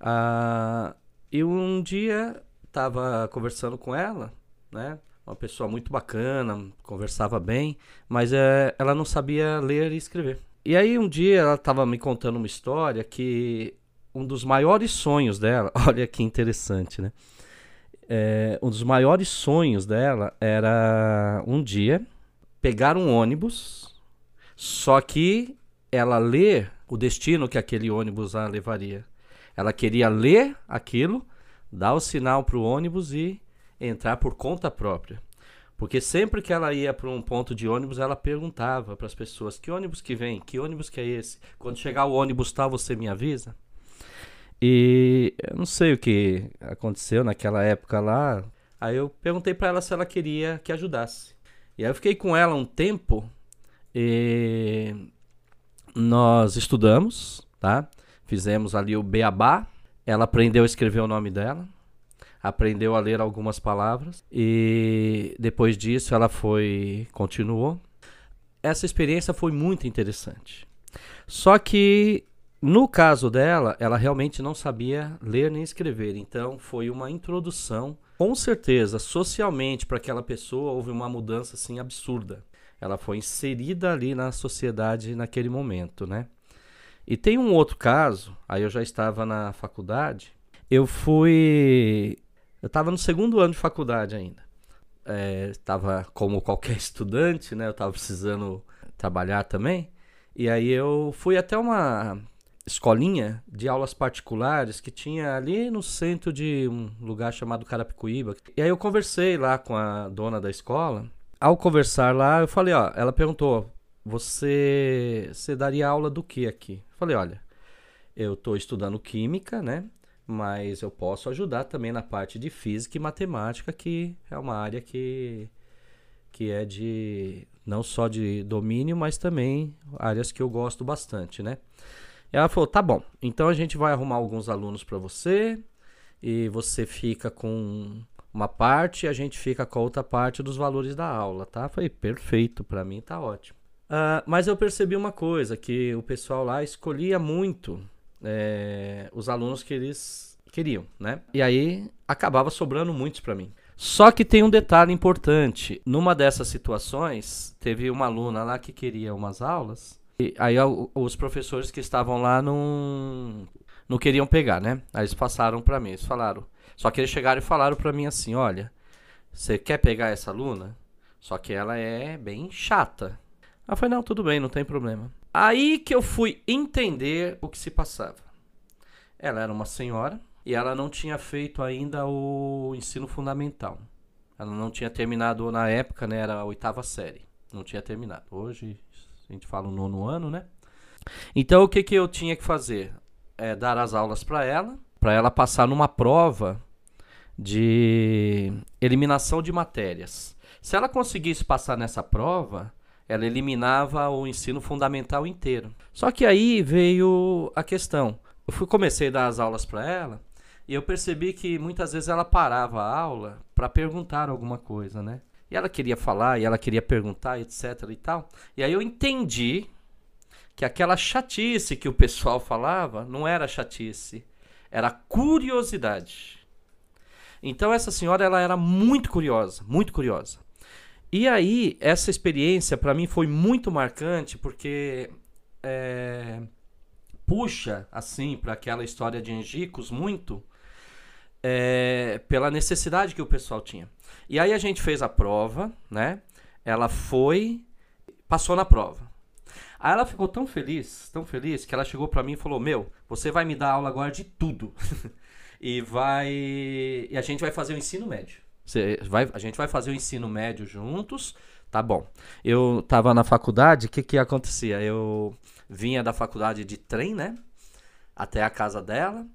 Ah, e um dia estava conversando com ela, né? Uma pessoa muito bacana, conversava bem, mas é, ela não sabia ler e escrever. E aí um dia ela estava me contando uma história que um dos maiores sonhos dela, *laughs* olha que interessante, né? É, um dos maiores sonhos dela era um dia pegar um ônibus, só que ela lê o destino que aquele ônibus a levaria. Ela queria ler aquilo, dar o sinal para o ônibus e entrar por conta própria. Porque sempre que ela ia para um ponto de ônibus, ela perguntava para as pessoas: que ônibus que vem? Que ônibus que é esse? Quando chegar o ônibus tal, você me avisa? E eu não sei o que aconteceu naquela época lá. Aí eu perguntei para ela se ela queria que ajudasse. E aí eu fiquei com ela um tempo e nós estudamos, tá? Fizemos ali o beabá. Ela aprendeu a escrever o nome dela, aprendeu a ler algumas palavras e depois disso ela foi continuou. Essa experiência foi muito interessante. Só que no caso dela, ela realmente não sabia ler nem escrever, então foi uma introdução com certeza, socialmente, para aquela pessoa houve uma mudança assim absurda. Ela foi inserida ali na sociedade naquele momento, né? E tem um outro caso, aí eu já estava na faculdade, eu fui. Eu estava no segundo ano de faculdade ainda. Estava é, como qualquer *laughs* estudante, né? Eu estava precisando trabalhar também. E aí eu fui até uma escolinha de aulas particulares que tinha ali no centro de um lugar chamado Carapicuíba. E aí eu conversei lá com a dona da escola. Ao conversar lá, eu falei, ó, ela perguntou: "Você você daria aula do que aqui?" Eu falei: "Olha, eu estou estudando química, né? Mas eu posso ajudar também na parte de física e matemática, que é uma área que que é de não só de domínio, mas também áreas que eu gosto bastante, né? ela falou: tá bom, então a gente vai arrumar alguns alunos para você e você fica com uma parte e a gente fica com a outra parte dos valores da aula, tá? Foi perfeito, para mim tá ótimo. Uh, mas eu percebi uma coisa, que o pessoal lá escolhia muito é, os alunos que eles queriam, né? E aí acabava sobrando muitos para mim. Só que tem um detalhe importante. Numa dessas situações, teve uma aluna lá que queria umas aulas e aí os professores que estavam lá não, não queriam pegar, né? Aí eles passaram para mim, eles falaram. Só que eles chegaram e falaram para mim assim, olha, você quer pegar essa aluna? Só que ela é bem chata. Eu falei, não, tudo bem, não tem problema. Aí que eu fui entender o que se passava. Ela era uma senhora e ela não tinha feito ainda o ensino fundamental. Ela não tinha terminado na época, né? Era a oitava série. Não tinha terminado. Hoje a gente fala o nono ano, né? Então o que, que eu tinha que fazer? É dar as aulas para ela, para ela passar numa prova de eliminação de matérias. Se ela conseguisse passar nessa prova, ela eliminava o ensino fundamental inteiro. Só que aí veio a questão. Eu fui comecei a dar as aulas para ela e eu percebi que muitas vezes ela parava a aula para perguntar alguma coisa, né? E ela queria falar, e ela queria perguntar, etc e tal. E aí eu entendi que aquela chatice que o pessoal falava não era chatice, era curiosidade. Então essa senhora ela era muito curiosa, muito curiosa. E aí essa experiência para mim foi muito marcante porque é, puxa assim para aquela história de Angicos muito é, pela necessidade que o pessoal tinha. E aí a gente fez a prova, né? Ela foi, passou na prova. Aí ela ficou tão feliz, tão feliz, que ela chegou para mim e falou: Meu, você vai me dar aula agora de tudo. *laughs* e vai. E a gente vai fazer o ensino médio. Você vai, a gente vai fazer o ensino médio juntos. Tá bom. Eu tava na faculdade, o que que acontecia? Eu vinha da faculdade de trem, né? Até a casa dela.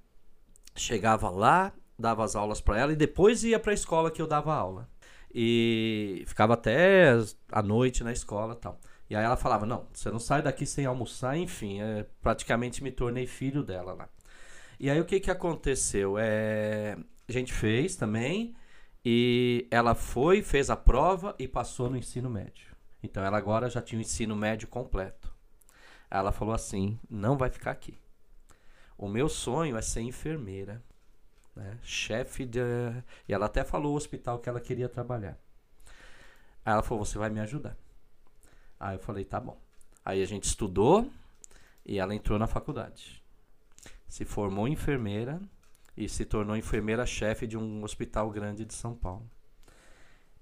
Chegava lá, dava as aulas para ela e depois ia para a escola que eu dava aula. E ficava até a noite na escola tal. E aí ela falava: Não, você não sai daqui sem almoçar. Enfim, é, praticamente me tornei filho dela lá. E aí o que, que aconteceu? É, a gente fez também. E ela foi, fez a prova e passou no ensino médio. Então ela agora já tinha o ensino médio completo. Ela falou assim: Não vai ficar aqui. O meu sonho é ser enfermeira né? chefe de. E ela até falou o hospital que ela queria trabalhar. Aí ela falou: Você vai me ajudar. Aí eu falei: Tá bom. Aí a gente estudou e ela entrou na faculdade. Se formou enfermeira e se tornou enfermeira-chefe de um hospital grande de São Paulo.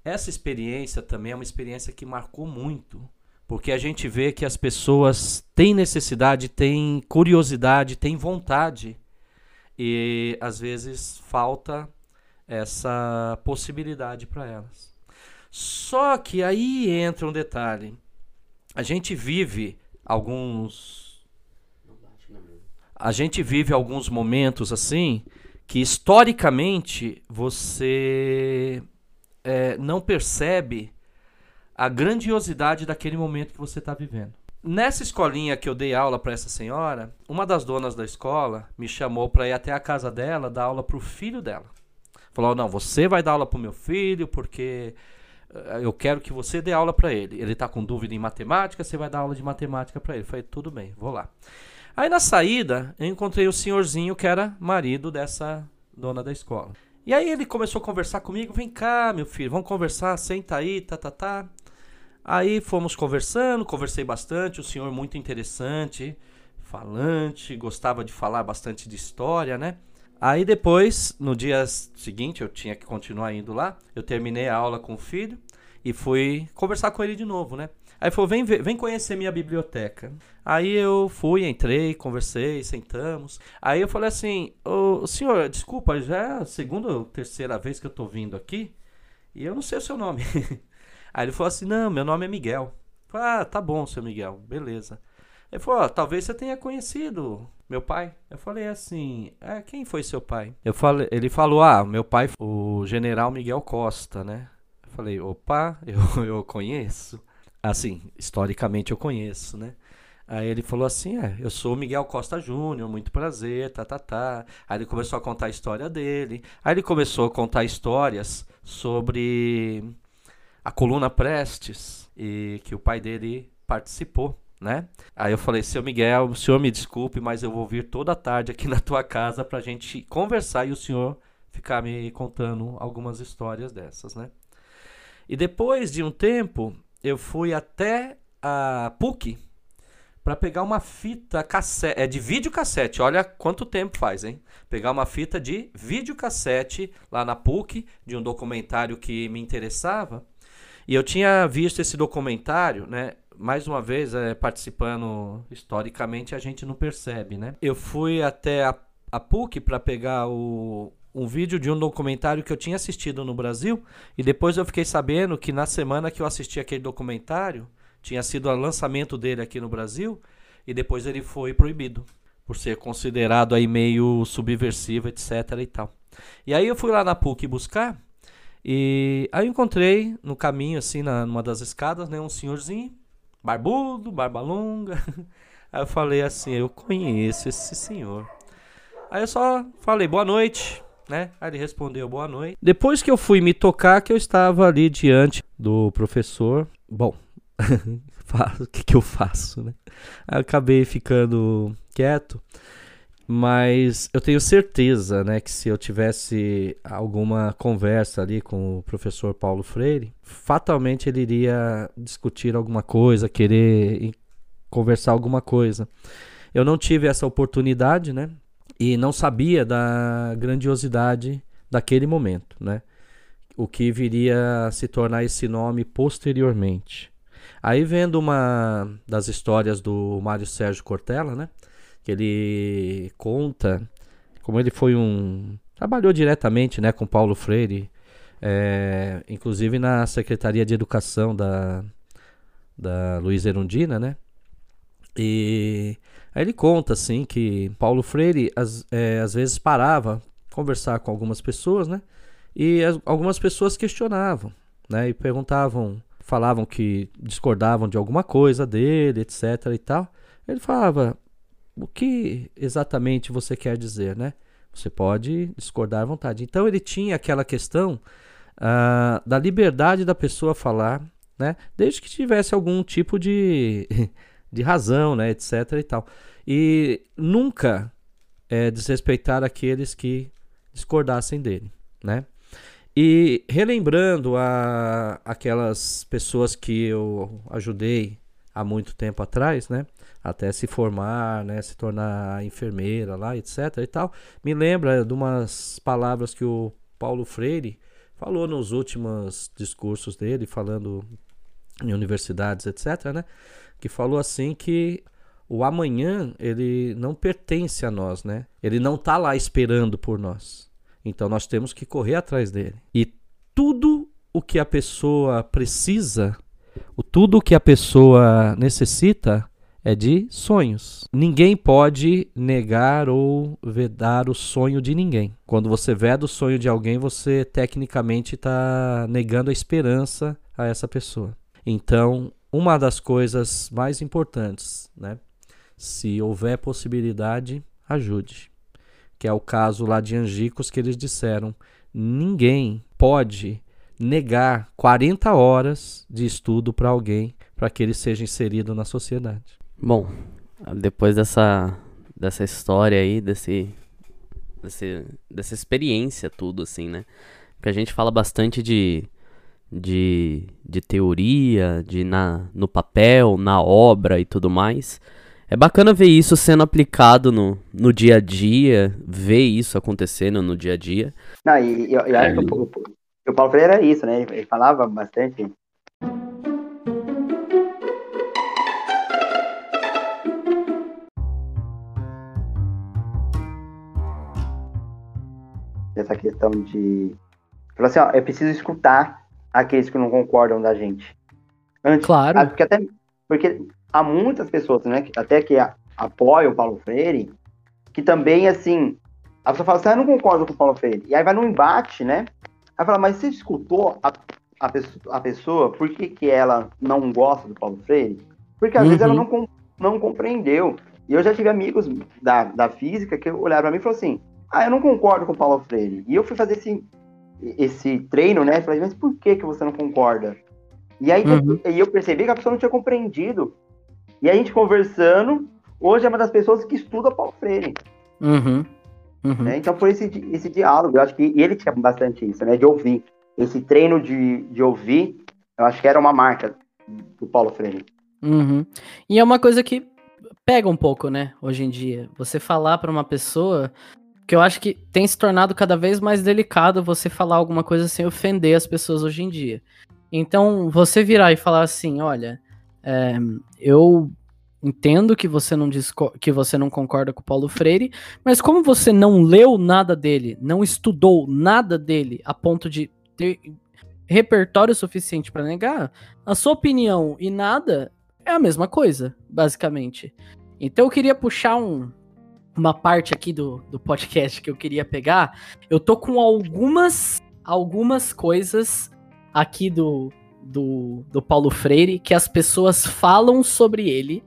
Essa experiência também é uma experiência que marcou muito, porque a gente vê que as pessoas têm necessidade, têm curiosidade, têm vontade e às vezes falta essa possibilidade para elas. Só que aí entra um detalhe. A gente vive alguns a gente vive alguns momentos assim que historicamente você é, não percebe a grandiosidade daquele momento que você está vivendo. Nessa escolinha que eu dei aula para essa senhora, uma das donas da escola me chamou para ir até a casa dela dar aula para o filho dela. Falou: "Não, você vai dar aula para o meu filho porque eh, eu quero que você dê aula para ele. Ele está com dúvida em matemática, você vai dar aula de matemática para ele". Eu falei: "Tudo bem, vou lá". Aí na saída, eu encontrei o senhorzinho que era marido dessa dona da escola. E aí ele começou a conversar comigo: "Vem cá, meu filho, vamos conversar, senta aí, tá, tá, tá". Aí fomos conversando, conversei bastante, o senhor muito interessante, falante, gostava de falar bastante de história, né? Aí depois, no dia seguinte, eu tinha que continuar indo lá, eu terminei a aula com o filho e fui conversar com ele de novo, né? Aí falou, vem, vem conhecer minha biblioteca. Aí eu fui, entrei, conversei, sentamos. Aí eu falei assim, ô senhor, desculpa, já é a segunda ou terceira vez que eu tô vindo aqui e eu não sei o seu nome. *laughs* Aí ele falou assim: Não, meu nome é Miguel. Falei, ah, tá bom, seu Miguel, beleza. Ele falou: talvez você tenha conhecido meu pai. Eu falei assim: é, quem foi seu pai? Eu falei, ele falou: ah, meu pai, o general Miguel Costa, né? Eu falei: opa, *laughs* eu, eu conheço. Assim, historicamente eu conheço, né? Aí ele falou assim: é, eu sou Miguel Costa Júnior, muito prazer, tá, tá, tá. Aí ele começou a contar a história dele. Aí ele começou a contar histórias sobre a coluna Prestes e que o pai dele participou, né? Aí eu falei, seu Miguel, o senhor me desculpe, mas eu vou vir toda tarde aqui *laughs* na tua casa pra gente conversar e o senhor ficar me contando algumas histórias dessas, né? E depois de um tempo, eu fui até a PUC para pegar uma fita cassete, é de videocassete. Olha quanto tempo faz, hein? Pegar uma fita de videocassete lá na PUC de um documentário que me interessava e eu tinha visto esse documentário, né? mais uma vez, é, participando historicamente, a gente não percebe, né? Eu fui até a, a PUC para pegar o, um vídeo de um documentário que eu tinha assistido no Brasil e depois eu fiquei sabendo que na semana que eu assisti aquele documentário tinha sido o lançamento dele aqui no Brasil e depois ele foi proibido por ser considerado aí meio subversivo, etc e tal. E aí eu fui lá na PUC buscar e aí eu encontrei no caminho assim, na, numa das escadas, né, um senhorzinho barbudo, barba longa. *laughs* Aí eu falei assim, eu conheço esse senhor. Aí eu só falei boa noite, né? Aí ele respondeu boa noite. Depois que eu fui me tocar, que eu estava ali diante do professor. Bom, *laughs* o que, que eu faço, né? Aí eu acabei ficando quieto. Mas eu tenho certeza, né, que se eu tivesse alguma conversa ali com o professor Paulo Freire, fatalmente ele iria discutir alguma coisa, querer conversar alguma coisa. Eu não tive essa oportunidade, né? E não sabia da grandiosidade daquele momento, né? O que viria a se tornar esse nome posteriormente. Aí vendo uma das histórias do Mário Sérgio Cortella, né? que ele conta como ele foi um trabalhou diretamente né com Paulo Freire é, inclusive na secretaria de educação da da Luiz Erundina né e aí ele conta assim que Paulo Freire às, é, às vezes parava conversar com algumas pessoas né e as, algumas pessoas questionavam né e perguntavam falavam que discordavam de alguma coisa dele etc e tal ele falava o que exatamente você quer dizer, né? Você pode discordar à vontade. Então ele tinha aquela questão uh, da liberdade da pessoa falar, né? Desde que tivesse algum tipo de, *laughs* de razão, né? Etc. e tal. E nunca é, desrespeitar aqueles que discordassem dele, né? E relembrando a, aquelas pessoas que eu ajudei há muito tempo atrás, né? até se formar, né, se tornar enfermeira lá, etc e tal. Me lembra de umas palavras que o Paulo Freire falou nos últimos discursos dele, falando em universidades, etc, né, que falou assim que o amanhã ele não pertence a nós, né? Ele não está lá esperando por nós. Então nós temos que correr atrás dele. E tudo o que a pessoa precisa, o tudo o que a pessoa necessita, é de sonhos. Ninguém pode negar ou vedar o sonho de ninguém. Quando você veda o sonho de alguém, você tecnicamente está negando a esperança a essa pessoa. Então, uma das coisas mais importantes, né? Se houver possibilidade, ajude. Que é o caso lá de Angicos que eles disseram: ninguém pode negar 40 horas de estudo para alguém para que ele seja inserido na sociedade. Bom, depois dessa, dessa história aí, desse, desse, dessa experiência tudo, assim, né? Porque a gente fala bastante de, de, de teoria, de na, no papel, na obra e tudo mais. É bacana ver isso sendo aplicado no, no dia a dia, ver isso acontecendo no dia a dia. Não, e eu, eu acho que o, o Paulo Freire era isso, né? Ele falava bastante dessa questão de. Falou assim, ó, é preciso escutar aqueles que não concordam da gente. Antes, claro. Porque, até, porque há muitas pessoas, né, até que apoiam o Paulo Freire, que também, assim, a pessoa fala assim, ah, eu não concordo com o Paulo Freire. E aí vai num embate, né? Aí fala, mas você escutou a, a, pessoa, a pessoa, por que, que ela não gosta do Paulo Freire? Porque às uhum. vezes ela não, não compreendeu. E eu já tive amigos da, da física que olharam para mim e falaram assim: ah, eu não concordo com o Paulo Freire. E eu fui fazer esse, esse treino, né? Falei, mas por que, que você não concorda? E aí uhum. eu percebi que a pessoa não tinha compreendido. E a gente conversando, hoje é uma das pessoas que estuda Paulo Freire. Uhum. Uhum. Né? Então foi esse, esse diálogo. Eu acho que ele tinha bastante isso, né? De ouvir. Esse treino de, de ouvir, eu acho que era uma marca do Paulo Freire. Uhum. E é uma coisa que pega um pouco, né? Hoje em dia. Você falar para uma pessoa que eu acho que tem se tornado cada vez mais delicado você falar alguma coisa sem ofender as pessoas hoje em dia. Então, você virar e falar assim, olha, É, eu entendo que você não que você não concorda com o Paulo Freire, mas como você não leu nada dele, não estudou nada dele a ponto de ter repertório suficiente para negar, a sua opinião e nada é a mesma coisa, basicamente. Então eu queria puxar um, uma parte aqui do, do podcast que eu queria pegar. Eu tô com algumas algumas coisas aqui do, do, do Paulo Freire que as pessoas falam sobre ele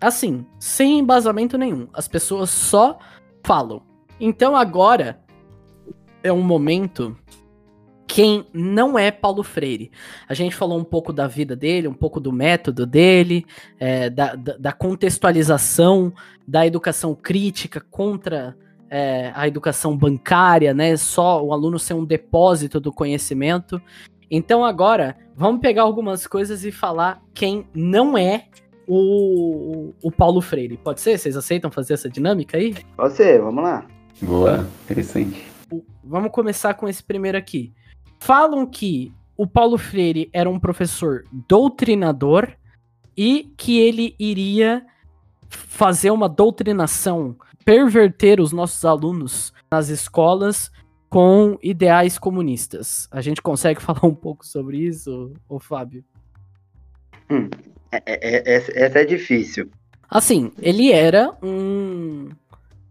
assim, sem embasamento nenhum. As pessoas só falam. Então agora é um momento quem não é Paulo Freire. A gente falou um pouco da vida dele, um pouco do método dele, é, da, da, da, contextualização da educação crítica contra é, a educação bancária, né? Só o aluno ser um depósito do conhecimento. Então agora vamos pegar algumas coisas e falar quem não é o, o Paulo Freire. Pode ser? Vocês aceitam fazer essa dinâmica aí? Pode ser, vamos lá. Boa, interessante. Vamos começar com esse primeiro aqui. Falam que o Paulo Freire era um professor doutrinador e que ele iria fazer uma doutrinação, perverter os nossos alunos nas escolas com ideais comunistas. A gente consegue *laughs* falar um pouco sobre isso, ô Fábio? Hum, é, é, é, essa é difícil. Assim, ele era um.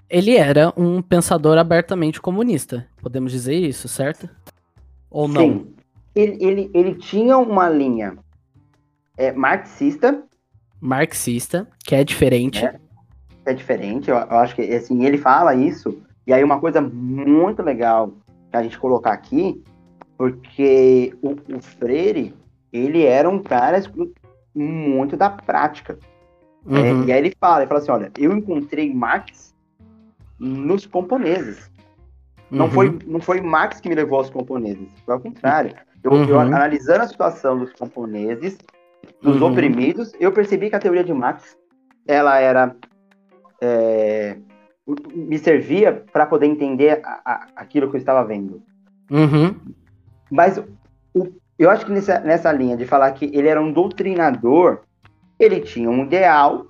Ele era um pensador abertamente comunista. Podemos dizer isso, certo? Ou não? Sim. Ele, ele, ele tinha uma linha é, marxista. Marxista, que é diferente. É, é diferente, eu, eu, acho que assim, ele fala isso, e aí uma coisa muito legal que a gente colocar aqui, porque o, o Freire, ele era um cara muito da prática. É, uhum. É, e aí ele fala, ele fala assim, olha, eu encontrei Marx nos camponeses. Não, uhum. foi, não foi Marx que me levou aos camponeses, foi ao contrário. Eu, uhum. eu analisando a situação dos camponeses, dos uhum. oprimidos, eu percebi que a teoria de Marx, ela era... É, me servia para poder entender a, a, aquilo que eu estava vendo. Uhum. Mas o, eu acho que nessa, nessa linha de falar que ele era um doutrinador, ele tinha um ideal,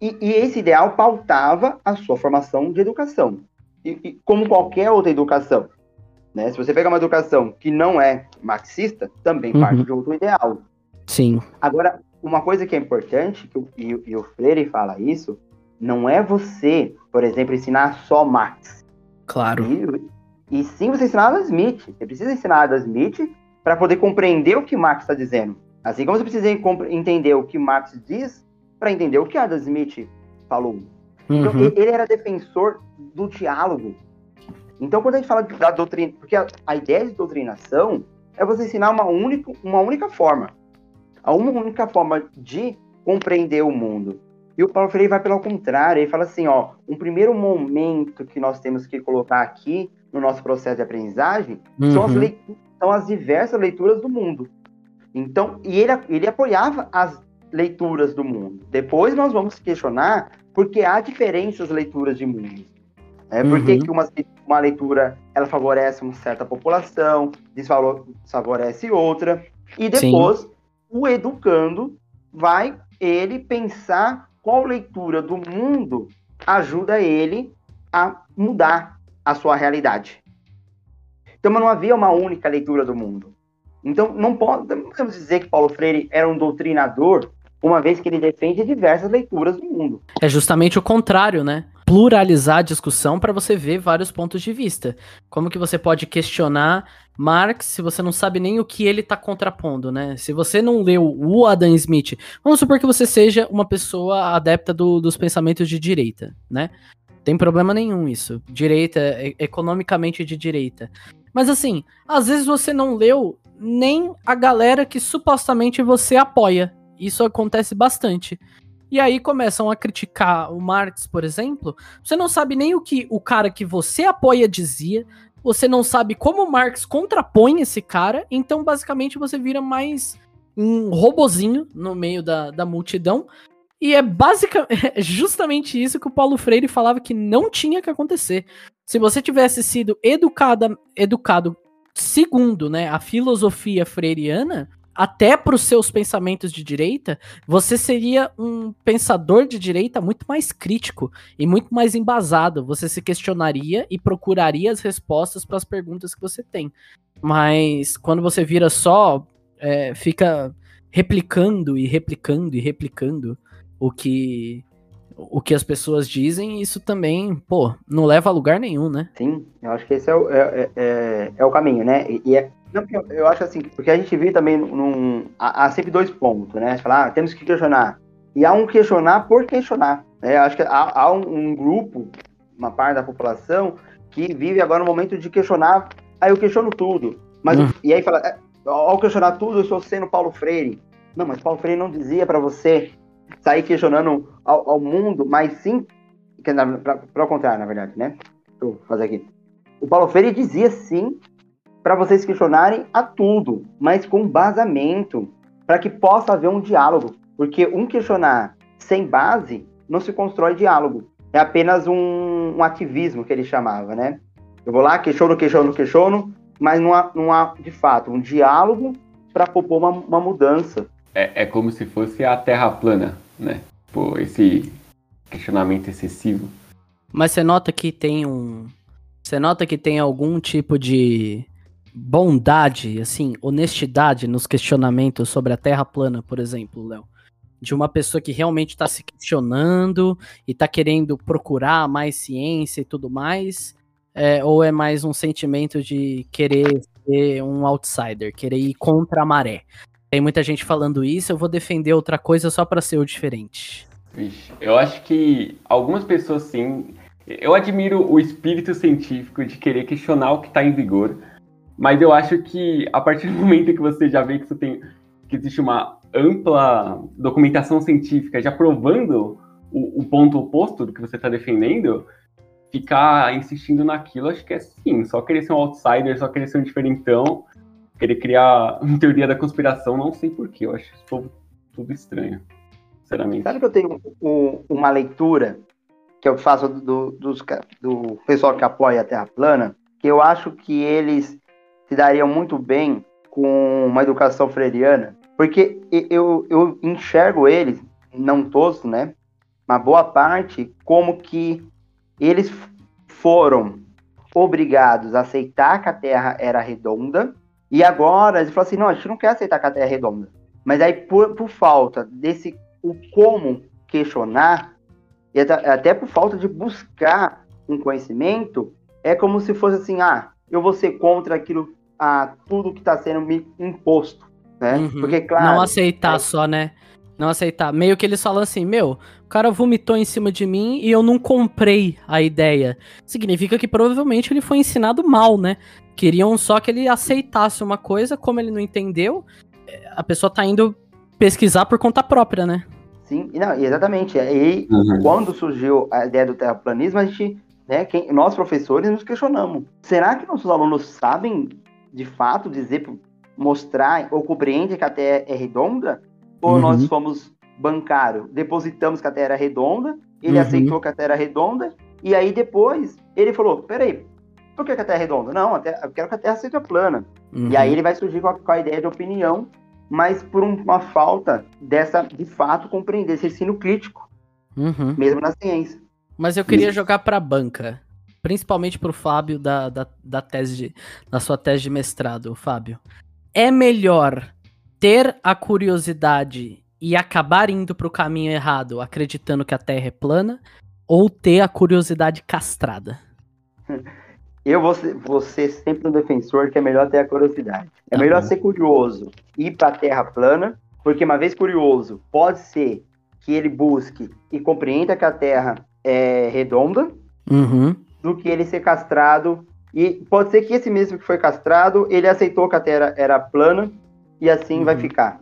e, e esse ideal pautava a sua formação de educação e, e, como qualquer outra educação. Né? Se você pegar uma educação que não é marxista, também uhum. parte de outro ideal. Sim. Agora, uma coisa que é importante, que o, e, e o Freire fala isso, não é você, por exemplo, ensinar só Marx. Claro. E, e sim você ensinar Adam Smith. Você precisa ensinar Adam Smith para poder compreender o que Marx está dizendo. Assim como você precisa entender o que Marx diz para entender o que Adam Smith falou. Então, uhum. ele era defensor do diálogo. Então, quando a gente fala da doutrina, porque a, a, ideia de doutrinação é você ensinar uma única, uma única forma, a uma única forma de compreender o mundo. E o Paulo Freire vai pelo contrário, ele fala assim, ó, um primeiro momento que nós temos que colocar aqui no nosso processo de aprendizagem uhum. são, as uhum. são as diversas leituras do mundo. Então, e ele, ele apoiava as leituras do mundo. Depois nós vamos questionar porque há diferenças leituras de mundo. É, por que, uhum. uma, uma leitura ela favorece uma certa população, desfavorece outra, e depois Sim. o educando vai ele pensar qual leitura do mundo ajuda ele a mudar a sua realidade. Então não havia uma única leitura do mundo. Então não podemos dizer que Paulo Freire era um doutrinador uma vez que ele defende diversas leituras do mundo. É justamente o contrário, né? Pluralizar a discussão para você ver vários pontos de vista. Como que você pode questionar Marx se você não sabe nem o que ele está contrapondo, né? Se você não leu o Adam Smith, vamos supor que você seja uma pessoa adepta do, dos pensamentos de direita, né? Tem problema nenhum isso. Direita, economicamente de direita. Mas assim, às vezes você não leu nem a galera que supostamente você apoia. Isso acontece bastante. E aí começam a criticar o Marx, por exemplo. Você não sabe nem o que o cara que você apoia dizia. Você não sabe como o Marx contrapõe esse cara. Então, basicamente, você vira mais um robozinho no meio da, da multidão. E é basicamente *laughs* é justamente isso que o Paulo Freire falava que não tinha que acontecer. Se você tivesse sido educada, educado segundo né, a filosofia freiriana, até para os seus pensamentos de direita, você seria um pensador de direita muito mais crítico e muito mais embasado. Você se questionaria e procuraria as respostas para as perguntas que você tem. Mas quando você vira só, é, fica replicando e replicando e replicando o que o que as pessoas dizem, isso também, pô, não leva a lugar nenhum, né? Sim, eu acho que esse é o, é, é, é o caminho, né? E, e é, não, eu acho assim, porque a gente vive também num. Há, há sempre dois pontos, né? Falar, ah, temos que questionar. E há um questionar por questionar. Né? Eu acho que há, há um, um, grupo, uma parte da população, que vive agora no momento de questionar. Aí eu questiono tudo. Mas, hum. E aí fala, é, ao questionar tudo, eu estou sendo Paulo Freire. Não, mas Paulo Freire não dizia para você sair questionando ao, ao, mundo, mas sim. Para o contrário, na verdade, né? Deixa eu fazer aqui. O Paulo Freire dizia sim para vocês questionarem a tudo, mas com basamento, para que possa haver um diálogo. Porque um questionar sem base não se constrói diálogo. É apenas um, um ativismo que ele chamava, né? Eu vou lá, questiono, questiono, questiono, mas não há, não há de fato um diálogo para propor uma, uma mudança. É, é como se fosse a Terra plana, né? Pô, esse questionamento excessivo. Mas você nota que tem um. Você nota que tem algum tipo de bondade, assim, honestidade nos questionamentos sobre a Terra plana, por exemplo, Léo? De uma pessoa que realmente está se questionando e está querendo procurar mais ciência e tudo mais? É, ou é mais um sentimento de querer ser um outsider, querer ir contra a maré? Tem muita gente falando isso, eu vou defender outra coisa só para ser o diferente. Eu acho que algumas pessoas sim. Eu admiro o espírito científico de querer questionar o que está em vigor, mas eu acho que a partir do *laughs* momento que você já vê que tem que existe uma ampla documentação científica já provando o, o ponto oposto do que você está defendendo, ficar insistindo naquilo, acho que é sim, só querer ser um outsider, só querer ser um diferentão, querer criar uma teoria da conspiração, não sei porquê, eu acho isso tudo estranho, sinceramente. Sabe que eu tenho um, uma leitura que eu faço do, do, do pessoal que apoia a Terra plana, que eu acho que eles se dariam muito bem com uma educação freiriana, porque eu, eu enxergo eles, não todos, né? Uma boa parte, como que eles foram obrigados a aceitar que a Terra era redonda, e agora eles falam assim, não, a gente não quer aceitar que a Terra é redonda. Mas aí, por, por falta desse o como questionar, e até, até por falta de buscar um conhecimento, é como se fosse assim, ah, eu vou ser contra aquilo a tudo que está sendo me imposto, né? Uhum. Porque, claro... Não aceitar é... só, né? Não aceitar. Meio que eles falam assim, meu, o cara vomitou em cima de mim e eu não comprei a ideia. Significa que provavelmente ele foi ensinado mal, né? Queriam só que ele aceitasse uma coisa, como ele não entendeu, a pessoa tá indo pesquisar por conta própria, né? Sim, não, exatamente. E uhum. quando surgiu a ideia do terraplanismo, a gente, né, quem, nós professores nos questionamos. Será que nossos alunos sabem de fato dizer, mostrar ou compreende que a Terra é redonda? Ou uhum. nós fomos bancário, depositamos que a Terra era redonda, ele uhum. aceitou que a Terra era redonda, e aí depois ele falou: peraí, por que, a Terra é redonda? Não, terra, eu quero que a Terra seja plana. Uhum. E aí ele vai surgir com a, com a, ideia de opinião, mas por uma falta dessa, de fato, compreender esse ensino crítico, uhum. mesmo na ciência. Mas eu queria Isso. jogar para a banca principalmente para o Fábio da, da, da, tese de, da sua tese de mestrado, Fábio. É melhor ter a curiosidade e acabar indo para o caminho errado, acreditando que a Terra é plana, ou ter a curiosidade castrada? *laughs* Eu vou ser, vou ser sempre um defensor que é melhor ter a curiosidade. É tá melhor bom. ser curioso ir para a Terra plana, porque uma vez curioso, pode ser que ele busque e compreenda que a Terra é redonda, uhum do que ele ser castrado. E pode ser que esse mesmo que foi castrado, ele aceitou que a Terra era plana e assim uhum. vai ficar.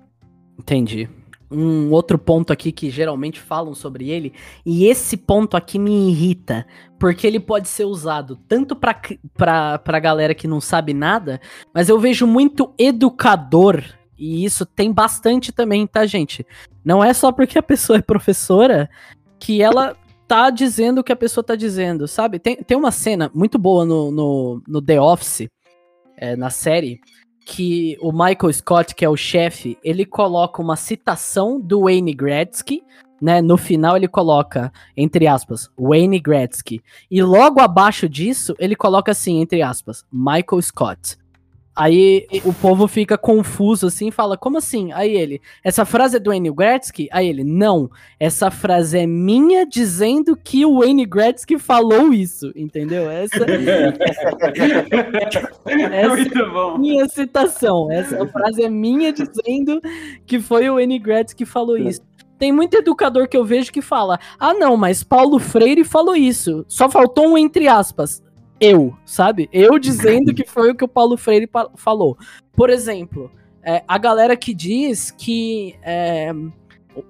Entendi. Um outro ponto aqui que geralmente falam sobre ele, e esse ponto aqui me irrita, porque ele pode ser usado tanto pra, pra, pra galera que não sabe nada, mas eu vejo muito educador, e isso tem bastante também, tá, gente? Não é só porque a pessoa é professora que ela tá dizendo o que a pessoa tá dizendo, sabe? Tem, tem uma cena muito boa no, no, no The Office, é, na série, que o Michael Scott, que é o chefe, ele coloca uma citação do Wayne Gretzky, né? No final ele coloca, entre aspas, Wayne Gretzky. E logo abaixo disso, ele coloca assim, entre aspas, Michael Scott. Aí o povo fica confuso assim, fala, como assim? Aí ele, essa frase é do Wayne Gretzky? Aí ele, não, essa frase é minha dizendo que o Wayne Gretzky falou isso, entendeu? Essa, *laughs* essa Muito é bom. minha citação, essa frase é minha dizendo que foi o Wayne Gretzky que falou isso. Tem muito educador que eu vejo que fala, ah não, mas Paulo Freire falou isso, só faltou um entre aspas eu, sabe? Eu dizendo que foi o que o Paulo Freire falou. Por exemplo, é, a galera que diz que é,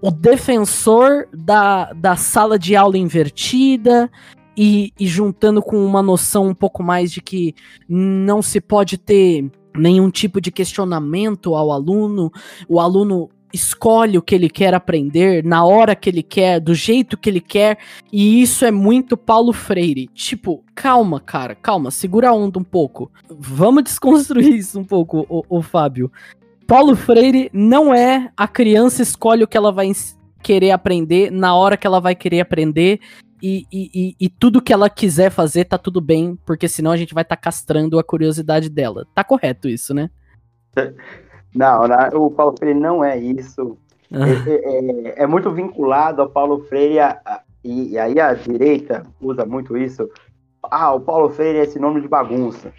o defensor da, da sala de aula invertida e, e juntando com uma noção um pouco mais de que não se pode ter nenhum tipo de questionamento ao aluno, o aluno escolhe o que ele quer aprender na hora que ele quer, do jeito que ele quer, e isso é muito Paulo Freire. Tipo, calma, cara, calma, segura a onda um pouco. Vamos *laughs* desconstruir isso um pouco, o, Fábio. Paulo Freire não é a criança escolhe o que ela vai querer aprender na hora que ela vai querer aprender. E, e, e- e tudo que ela quiser fazer tá tudo bem, porque senão a gente vai estar castrando a curiosidade dela. Tá correto isso, né? *laughs* Não, o Paulo Freire não é isso. Ah. É, é- é- é muito vinculado ao Paulo Freire, a- e, e aí a direita usa muito isso. Ah, o Paulo Freire é sinônimo de bagunça.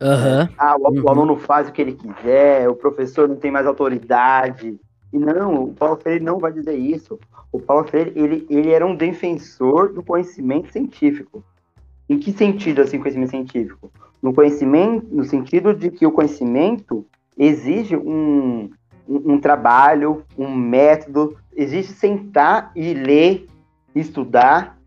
Aham. Ah, o, o Uhum. aluno faz o que ele quiser, o professor não tem mais autoridade. E não, o Paulo Freire não vai dizer isso. O Paulo Freire, ele, ele era um defensor do conhecimento científico. Em que sentido, assim, conhecimento científico? No conhecimento, no sentido de que o conhecimento exige um, um, um trabalho, um método, exige sentar e ler, estudar,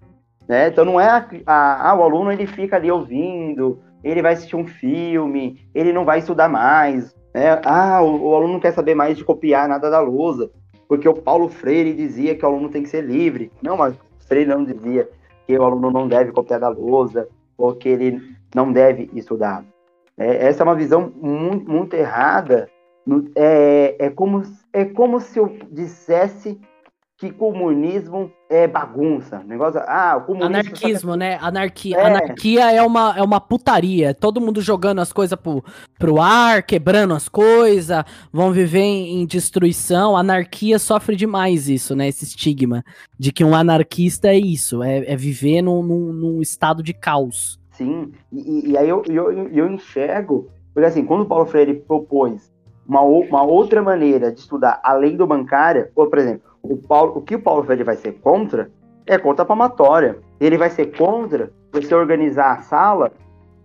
né? Então não é a, a- ah, o aluno ele fica ali ouvindo, ele vai assistir um filme, ele não vai estudar mais, né? Ah, o, o aluno não quer saber mais de copiar nada da lousa, porque o Paulo Freire dizia que o aluno tem que ser livre. Não, mas Freire não dizia que o aluno não deve copiar da lousa, ou que ele não deve estudar. É, essa é uma visão muito, muito errada. É, é, como, é como se eu dissesse que comunismo é bagunça. Negócio, ah, o comunismo. Anarquismo, né? Anarquia. É. Anarquia é uma, é uma putaria. Todo mundo jogando as coisas pro, pro ar, quebrando as coisas, vão viver em, em destruição. Anarquia sofre demais isso, né? Esse estigma de que um anarquista é isso, é, é viver num, num, num estado de caos. Sim, e, e- aí eu, eu, eu enxergo, porque assim, quando o Paulo Freire propôs uma, uma outra maneira de estudar além do bancária, ou, por exemplo, o, Paulo, o que o Paulo Freire vai ser contra é contra a palmatória. Ele vai ser contra você organizar a sala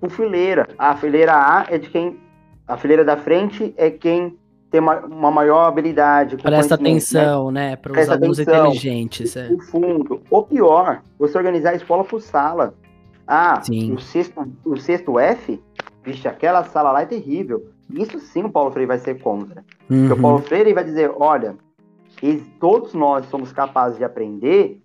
por fileira. A fileira A é de quem. A fileira da frente é quem tem uma, uma maior habilidade. Presta né? atenção, né? Para os alunos atenção. inteligentes. É. o fundo. Ou pior, você organizar a escola por sala. Ah, Sim. o sexto, o sexto F, vixe, aquela sala lá é terrível. Isso sim o Paulo Freire vai ser contra. Porque o Uhum. Paulo Freire vai dizer, olha, todos nós somos capazes de aprender,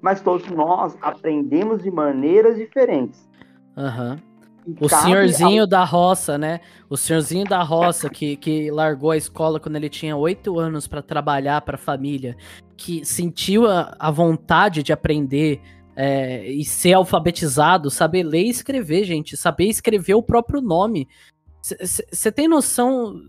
mas todos nós aprendemos de maneiras diferentes. Aham. E O senhorzinho da roça, né? O senhorzinho da roça que, que largou a escola quando ele tinha oito anos pra trabalhar pra família, que sentiu a, a vontade de aprender é, e ser alfabetizado, saber ler e escrever, gente, saber escrever o próprio nome. Você tem noção?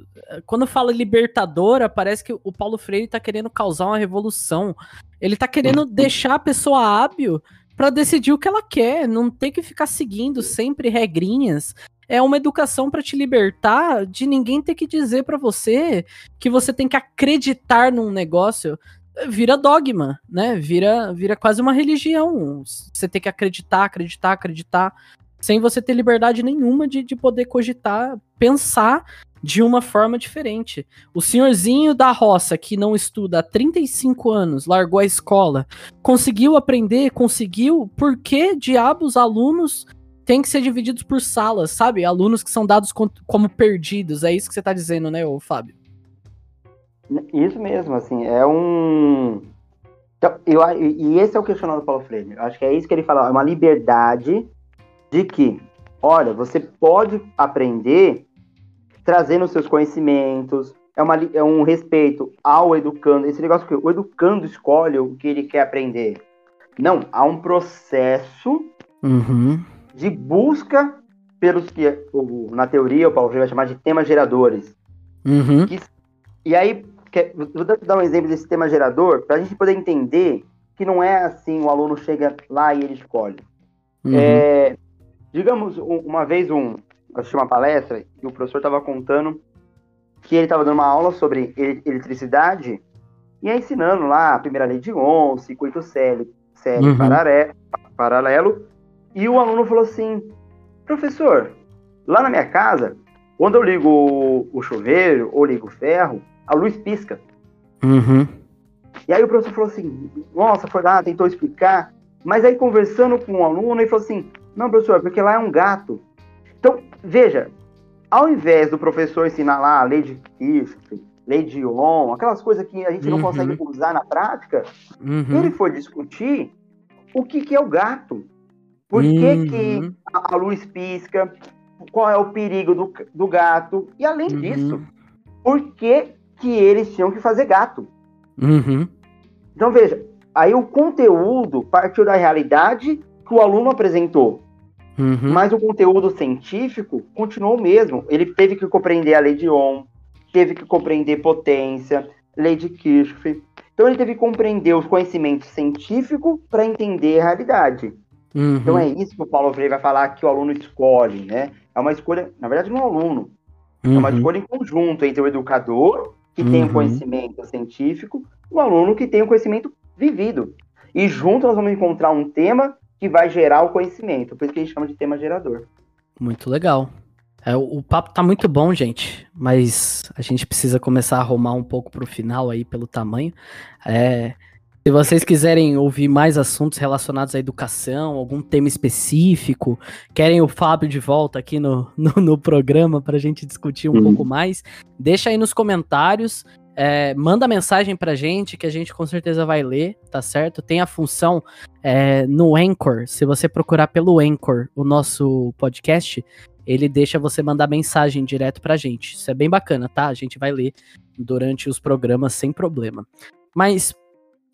Quando fala libertadora, parece que o Paulo Freire tá querendo causar uma revolução. Ele tá querendo deixar a pessoa hábil pra decidir o que ela quer, não ter que ficar seguindo sempre regrinhas. É uma educação pra te libertar de ninguém ter que dizer pra você que você tem que acreditar num negócio. Vira dogma, né? Vira, vira quase uma religião. Você tem que acreditar, acreditar, acreditar, sem você ter liberdade nenhuma de, de poder cogitar, pensar de uma forma diferente. O senhorzinho da roça que não estuda há 35 anos, largou a escola, conseguiu aprender, conseguiu, por que diabos alunos têm que ser divididos por salas, sabe? Alunos que são dados como perdidos, é isso que você tá dizendo, né, ô Fábio? Isso mesmo, assim, é um. Então, eu, e esse é o questionamento do Paulo Freire. Eu acho que é isso que ele fala, é uma liberdade de que, olha, você pode aprender trazendo seus conhecimentos, é, uma, é um respeito ao educando. Esse negócio que o educando escolhe o que ele quer aprender. Não, há um processo Uhum. de busca pelos que, na teoria, o Paulo Freire vai chamar de temas geradores. Uhum. E aí, quer- vou dar- um exemplo desse tema gerador, para a gente poder entender que não é assim, o aluno chega lá e ele escolhe. Uhum. É, digamos, um- uma vez um, assisti uma palestra e o professor estava contando que ele estava dando uma aula sobre ele- eletricidade e aí ensinando lá a primeira lei de Ohm, circuito CL, CL Uhum. parare- paralelo, e o aluno falou assim, professor, lá na minha casa, quando eu ligo o, o chuveiro ou ligo o ferro, a luz pisca. Uhum. E aí o professor falou assim, nossa, foi lá, tentou explicar, mas aí conversando com o aluno, ele falou assim, não, professor, porque lá é um gato. Então, veja, ao invés do professor ensinar lá a lei de Kirchhoff, lei de Ohm, aquelas coisas que a gente não Uhum. consegue usar na prática, Uhum. ele foi discutir o que, que é o gato. Por que, Uhum. que a a luz pisca, qual é o perigo do, do gato, e além Uhum. disso, por que, que eles tinham que fazer gato. Uhum. Então veja, aí o conteúdo partiu da realidade que o aluno apresentou, Uhum. mas o conteúdo científico continuou o mesmo. Ele teve que compreender a lei de Ohm, teve que compreender potência, lei de Kirchhoff. Então ele teve que compreender os conhecimentos científicos para entender a realidade. Uhum. Então é isso que o Paulo Freire vai falar que o aluno escolhe, né? É uma escolha, na verdade, não é um aluno, é uma Uhum. escolha em conjunto entre o educador, que tem Uhum. o conhecimento científico, o aluno que tem o conhecimento vivido. E junto nós vamos encontrar um tema que vai gerar o conhecimento. Por isso que a gente chama de tema gerador. Muito legal. É, o, o papo tá muito bom, gente, mas a gente precisa começar a arrumar um pouco pro final aí, pelo tamanho. É, se vocês quiserem ouvir mais assuntos relacionados à educação, algum tema específico, querem o Fábio de volta aqui no, *laughs* no, no programa pra gente discutir um Uhum. pouco mais, deixa aí nos comentários. é, manda mensagem pra gente que a gente com certeza vai ler, tá certo? Tem a função é, no Anchor, se você procurar pelo Anchor o nosso podcast, ele deixa você mandar mensagem direto pra gente. Isso é bem bacana, tá? A gente vai ler durante os programas sem problema. Mas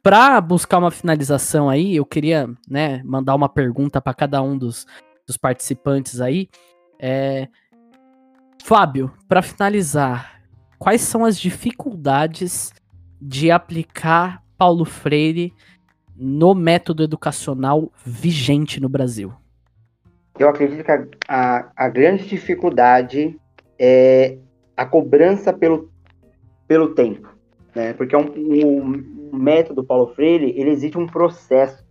pra buscar uma finalização aí, eu queria, né, mandar uma pergunta pra cada um dos, dos participantes aí. É... Fábio, pra finalizar, quais são as dificuldades de aplicar Paulo Freire no método educacional vigente no Brasil? Eu acredito que a, a, a grande dificuldade é a cobrança pelo, pelo tempo. Né? Porque é um, um, um método Paulo Freire, ele exige um processo.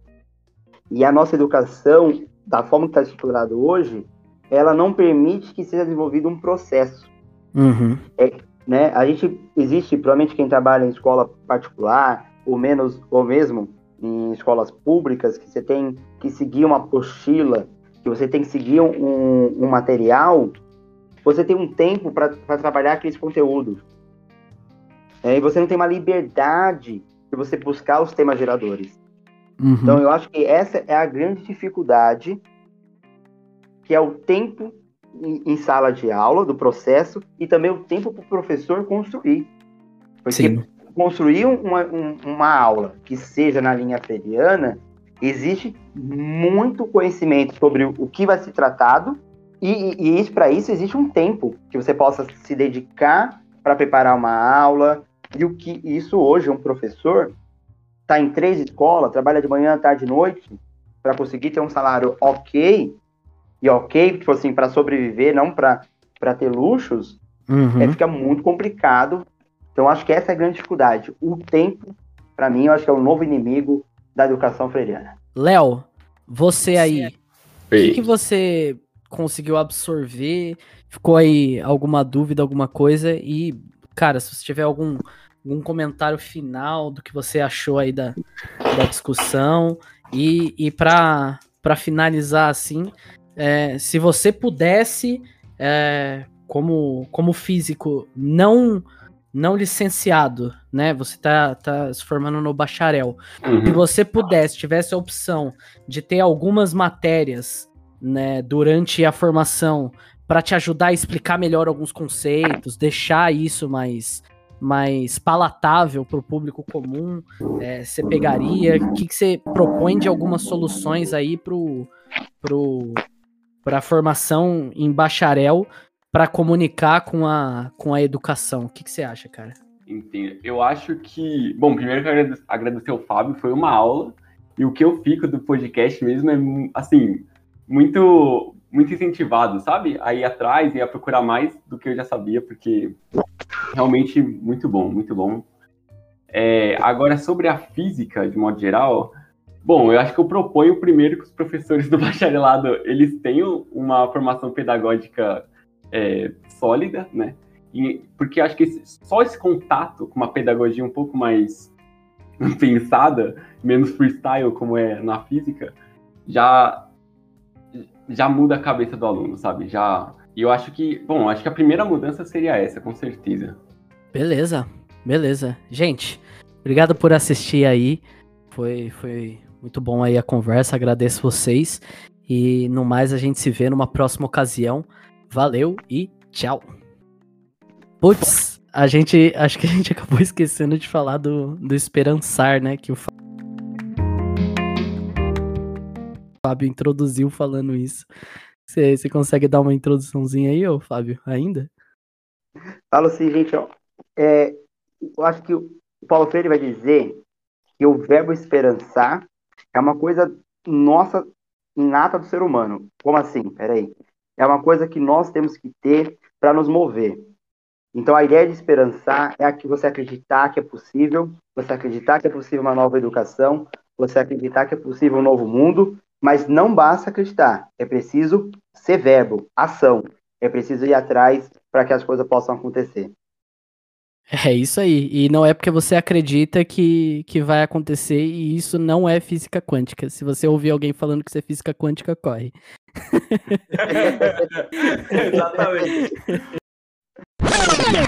E a nossa educação, da forma que está estruturado hoje, ela não permite que seja desenvolvido um processo. Uhum. né? A gente existe, provavelmente quem trabalha em escola particular, ou menos, ou mesmo em escolas públicas, que você tem que seguir uma apostila, que você tem que seguir um, um material, você tem um tempo para trabalhar aqueles conteúdos. É, e você não tem uma liberdade de você buscar os temas geradores. Uhum. Então, eu acho que essa é a grande dificuldade, que é o tempo em, sala de aula, do processo, e também o tempo para o professor construir. Porque Sim. construir uma, um- uma aula que seja na linha freiriana, existe muito conhecimento sobre o que vai ser tratado, e, e- e isso para isso existe um tempo que você possa se dedicar para preparar uma aula, e o que isso hoje um professor está em três escolas, trabalha de manhã, tarde e noite, para conseguir ter um salário ok, e ok, tipo assim, para sobreviver, não para ter luxos, Uhum. é, fica muito complicado. Então, acho que essa é a grande dificuldade. O tempo, para mim, eu acho que é o novo inimigo da educação freiriana. Léo, você aí, o que, que você conseguiu absorver? Ficou aí alguma dúvida, alguma coisa? E, cara, se você tiver algum, algum comentário final do que você achou aí da, da discussão, e, e para finalizar assim, é, se você pudesse, é, como, como físico não não licenciado, né? Você tá, tá se formando no bacharel. Se uhum. você pudesse, tivesse a opção de ter algumas matérias, né, durante a formação para te ajudar a explicar melhor alguns conceitos, deixar isso mais mais palatável para o público comum, é, você pegaria? O que, que você propõe de algumas soluções aí para pro, pro, a formação em bacharel para comunicar com a, com a educação? O que, que você acha, cara? Entendo. Eu acho que. Bom, primeiro eu quero agradecer ao Fábio, foi uma aula. E o que eu fico do podcast mesmo é, assim, muito muito incentivado, sabe? A ir atrás e a procurar mais do que eu já sabia, porque realmente muito bom, muito bom. É, agora, sobre a física, de modo geral, bom, eu acho que eu proponho primeiro que os professores do *laughs* bacharelado, eles tenham uma formação pedagógica é, sólida, né? E, porque acho que esse, só esse contato com uma pedagogia um pouco mais *laughs* pensada, menos freestyle, como é na física, já já muda a cabeça do aluno, sabe? Já. E eu acho que, bom, acho que a primeira mudança seria essa, com certeza. Beleza, beleza. Gente, obrigado por assistir aí. Foi, foi muito bom aí a conversa, agradeço vocês. E no mais, a gente se vê numa próxima ocasião. Valeu e tchau. Putz, a gente. Acho que a gente *laughs* acabou esquecendo de falar do, do esperançar, né? Que o Fábio introduziu falando isso. Você consegue dar uma introduçãozinha aí, ô Fábio, ainda? Falo assim, gente, ó, é, eu acho que o Paulo Freire vai dizer que o verbo esperançar é uma coisa nossa, inata do ser humano. Como assim? Peraí. É uma coisa que nós temos que ter para nos mover. Então, a ideia de esperançar é a que você acreditar que é possível, você acreditar que é possível uma nova educação, você acreditar que é possível um novo mundo, mas não basta acreditar, é preciso ser verbo, ação. É preciso ir atrás para que as coisas possam acontecer. É isso aí. E não é porque você acredita que, que vai acontecer, e isso não é física quântica. Se você ouvir alguém falando que isso é física quântica, corre. *laughs* Exatamente. *laughs*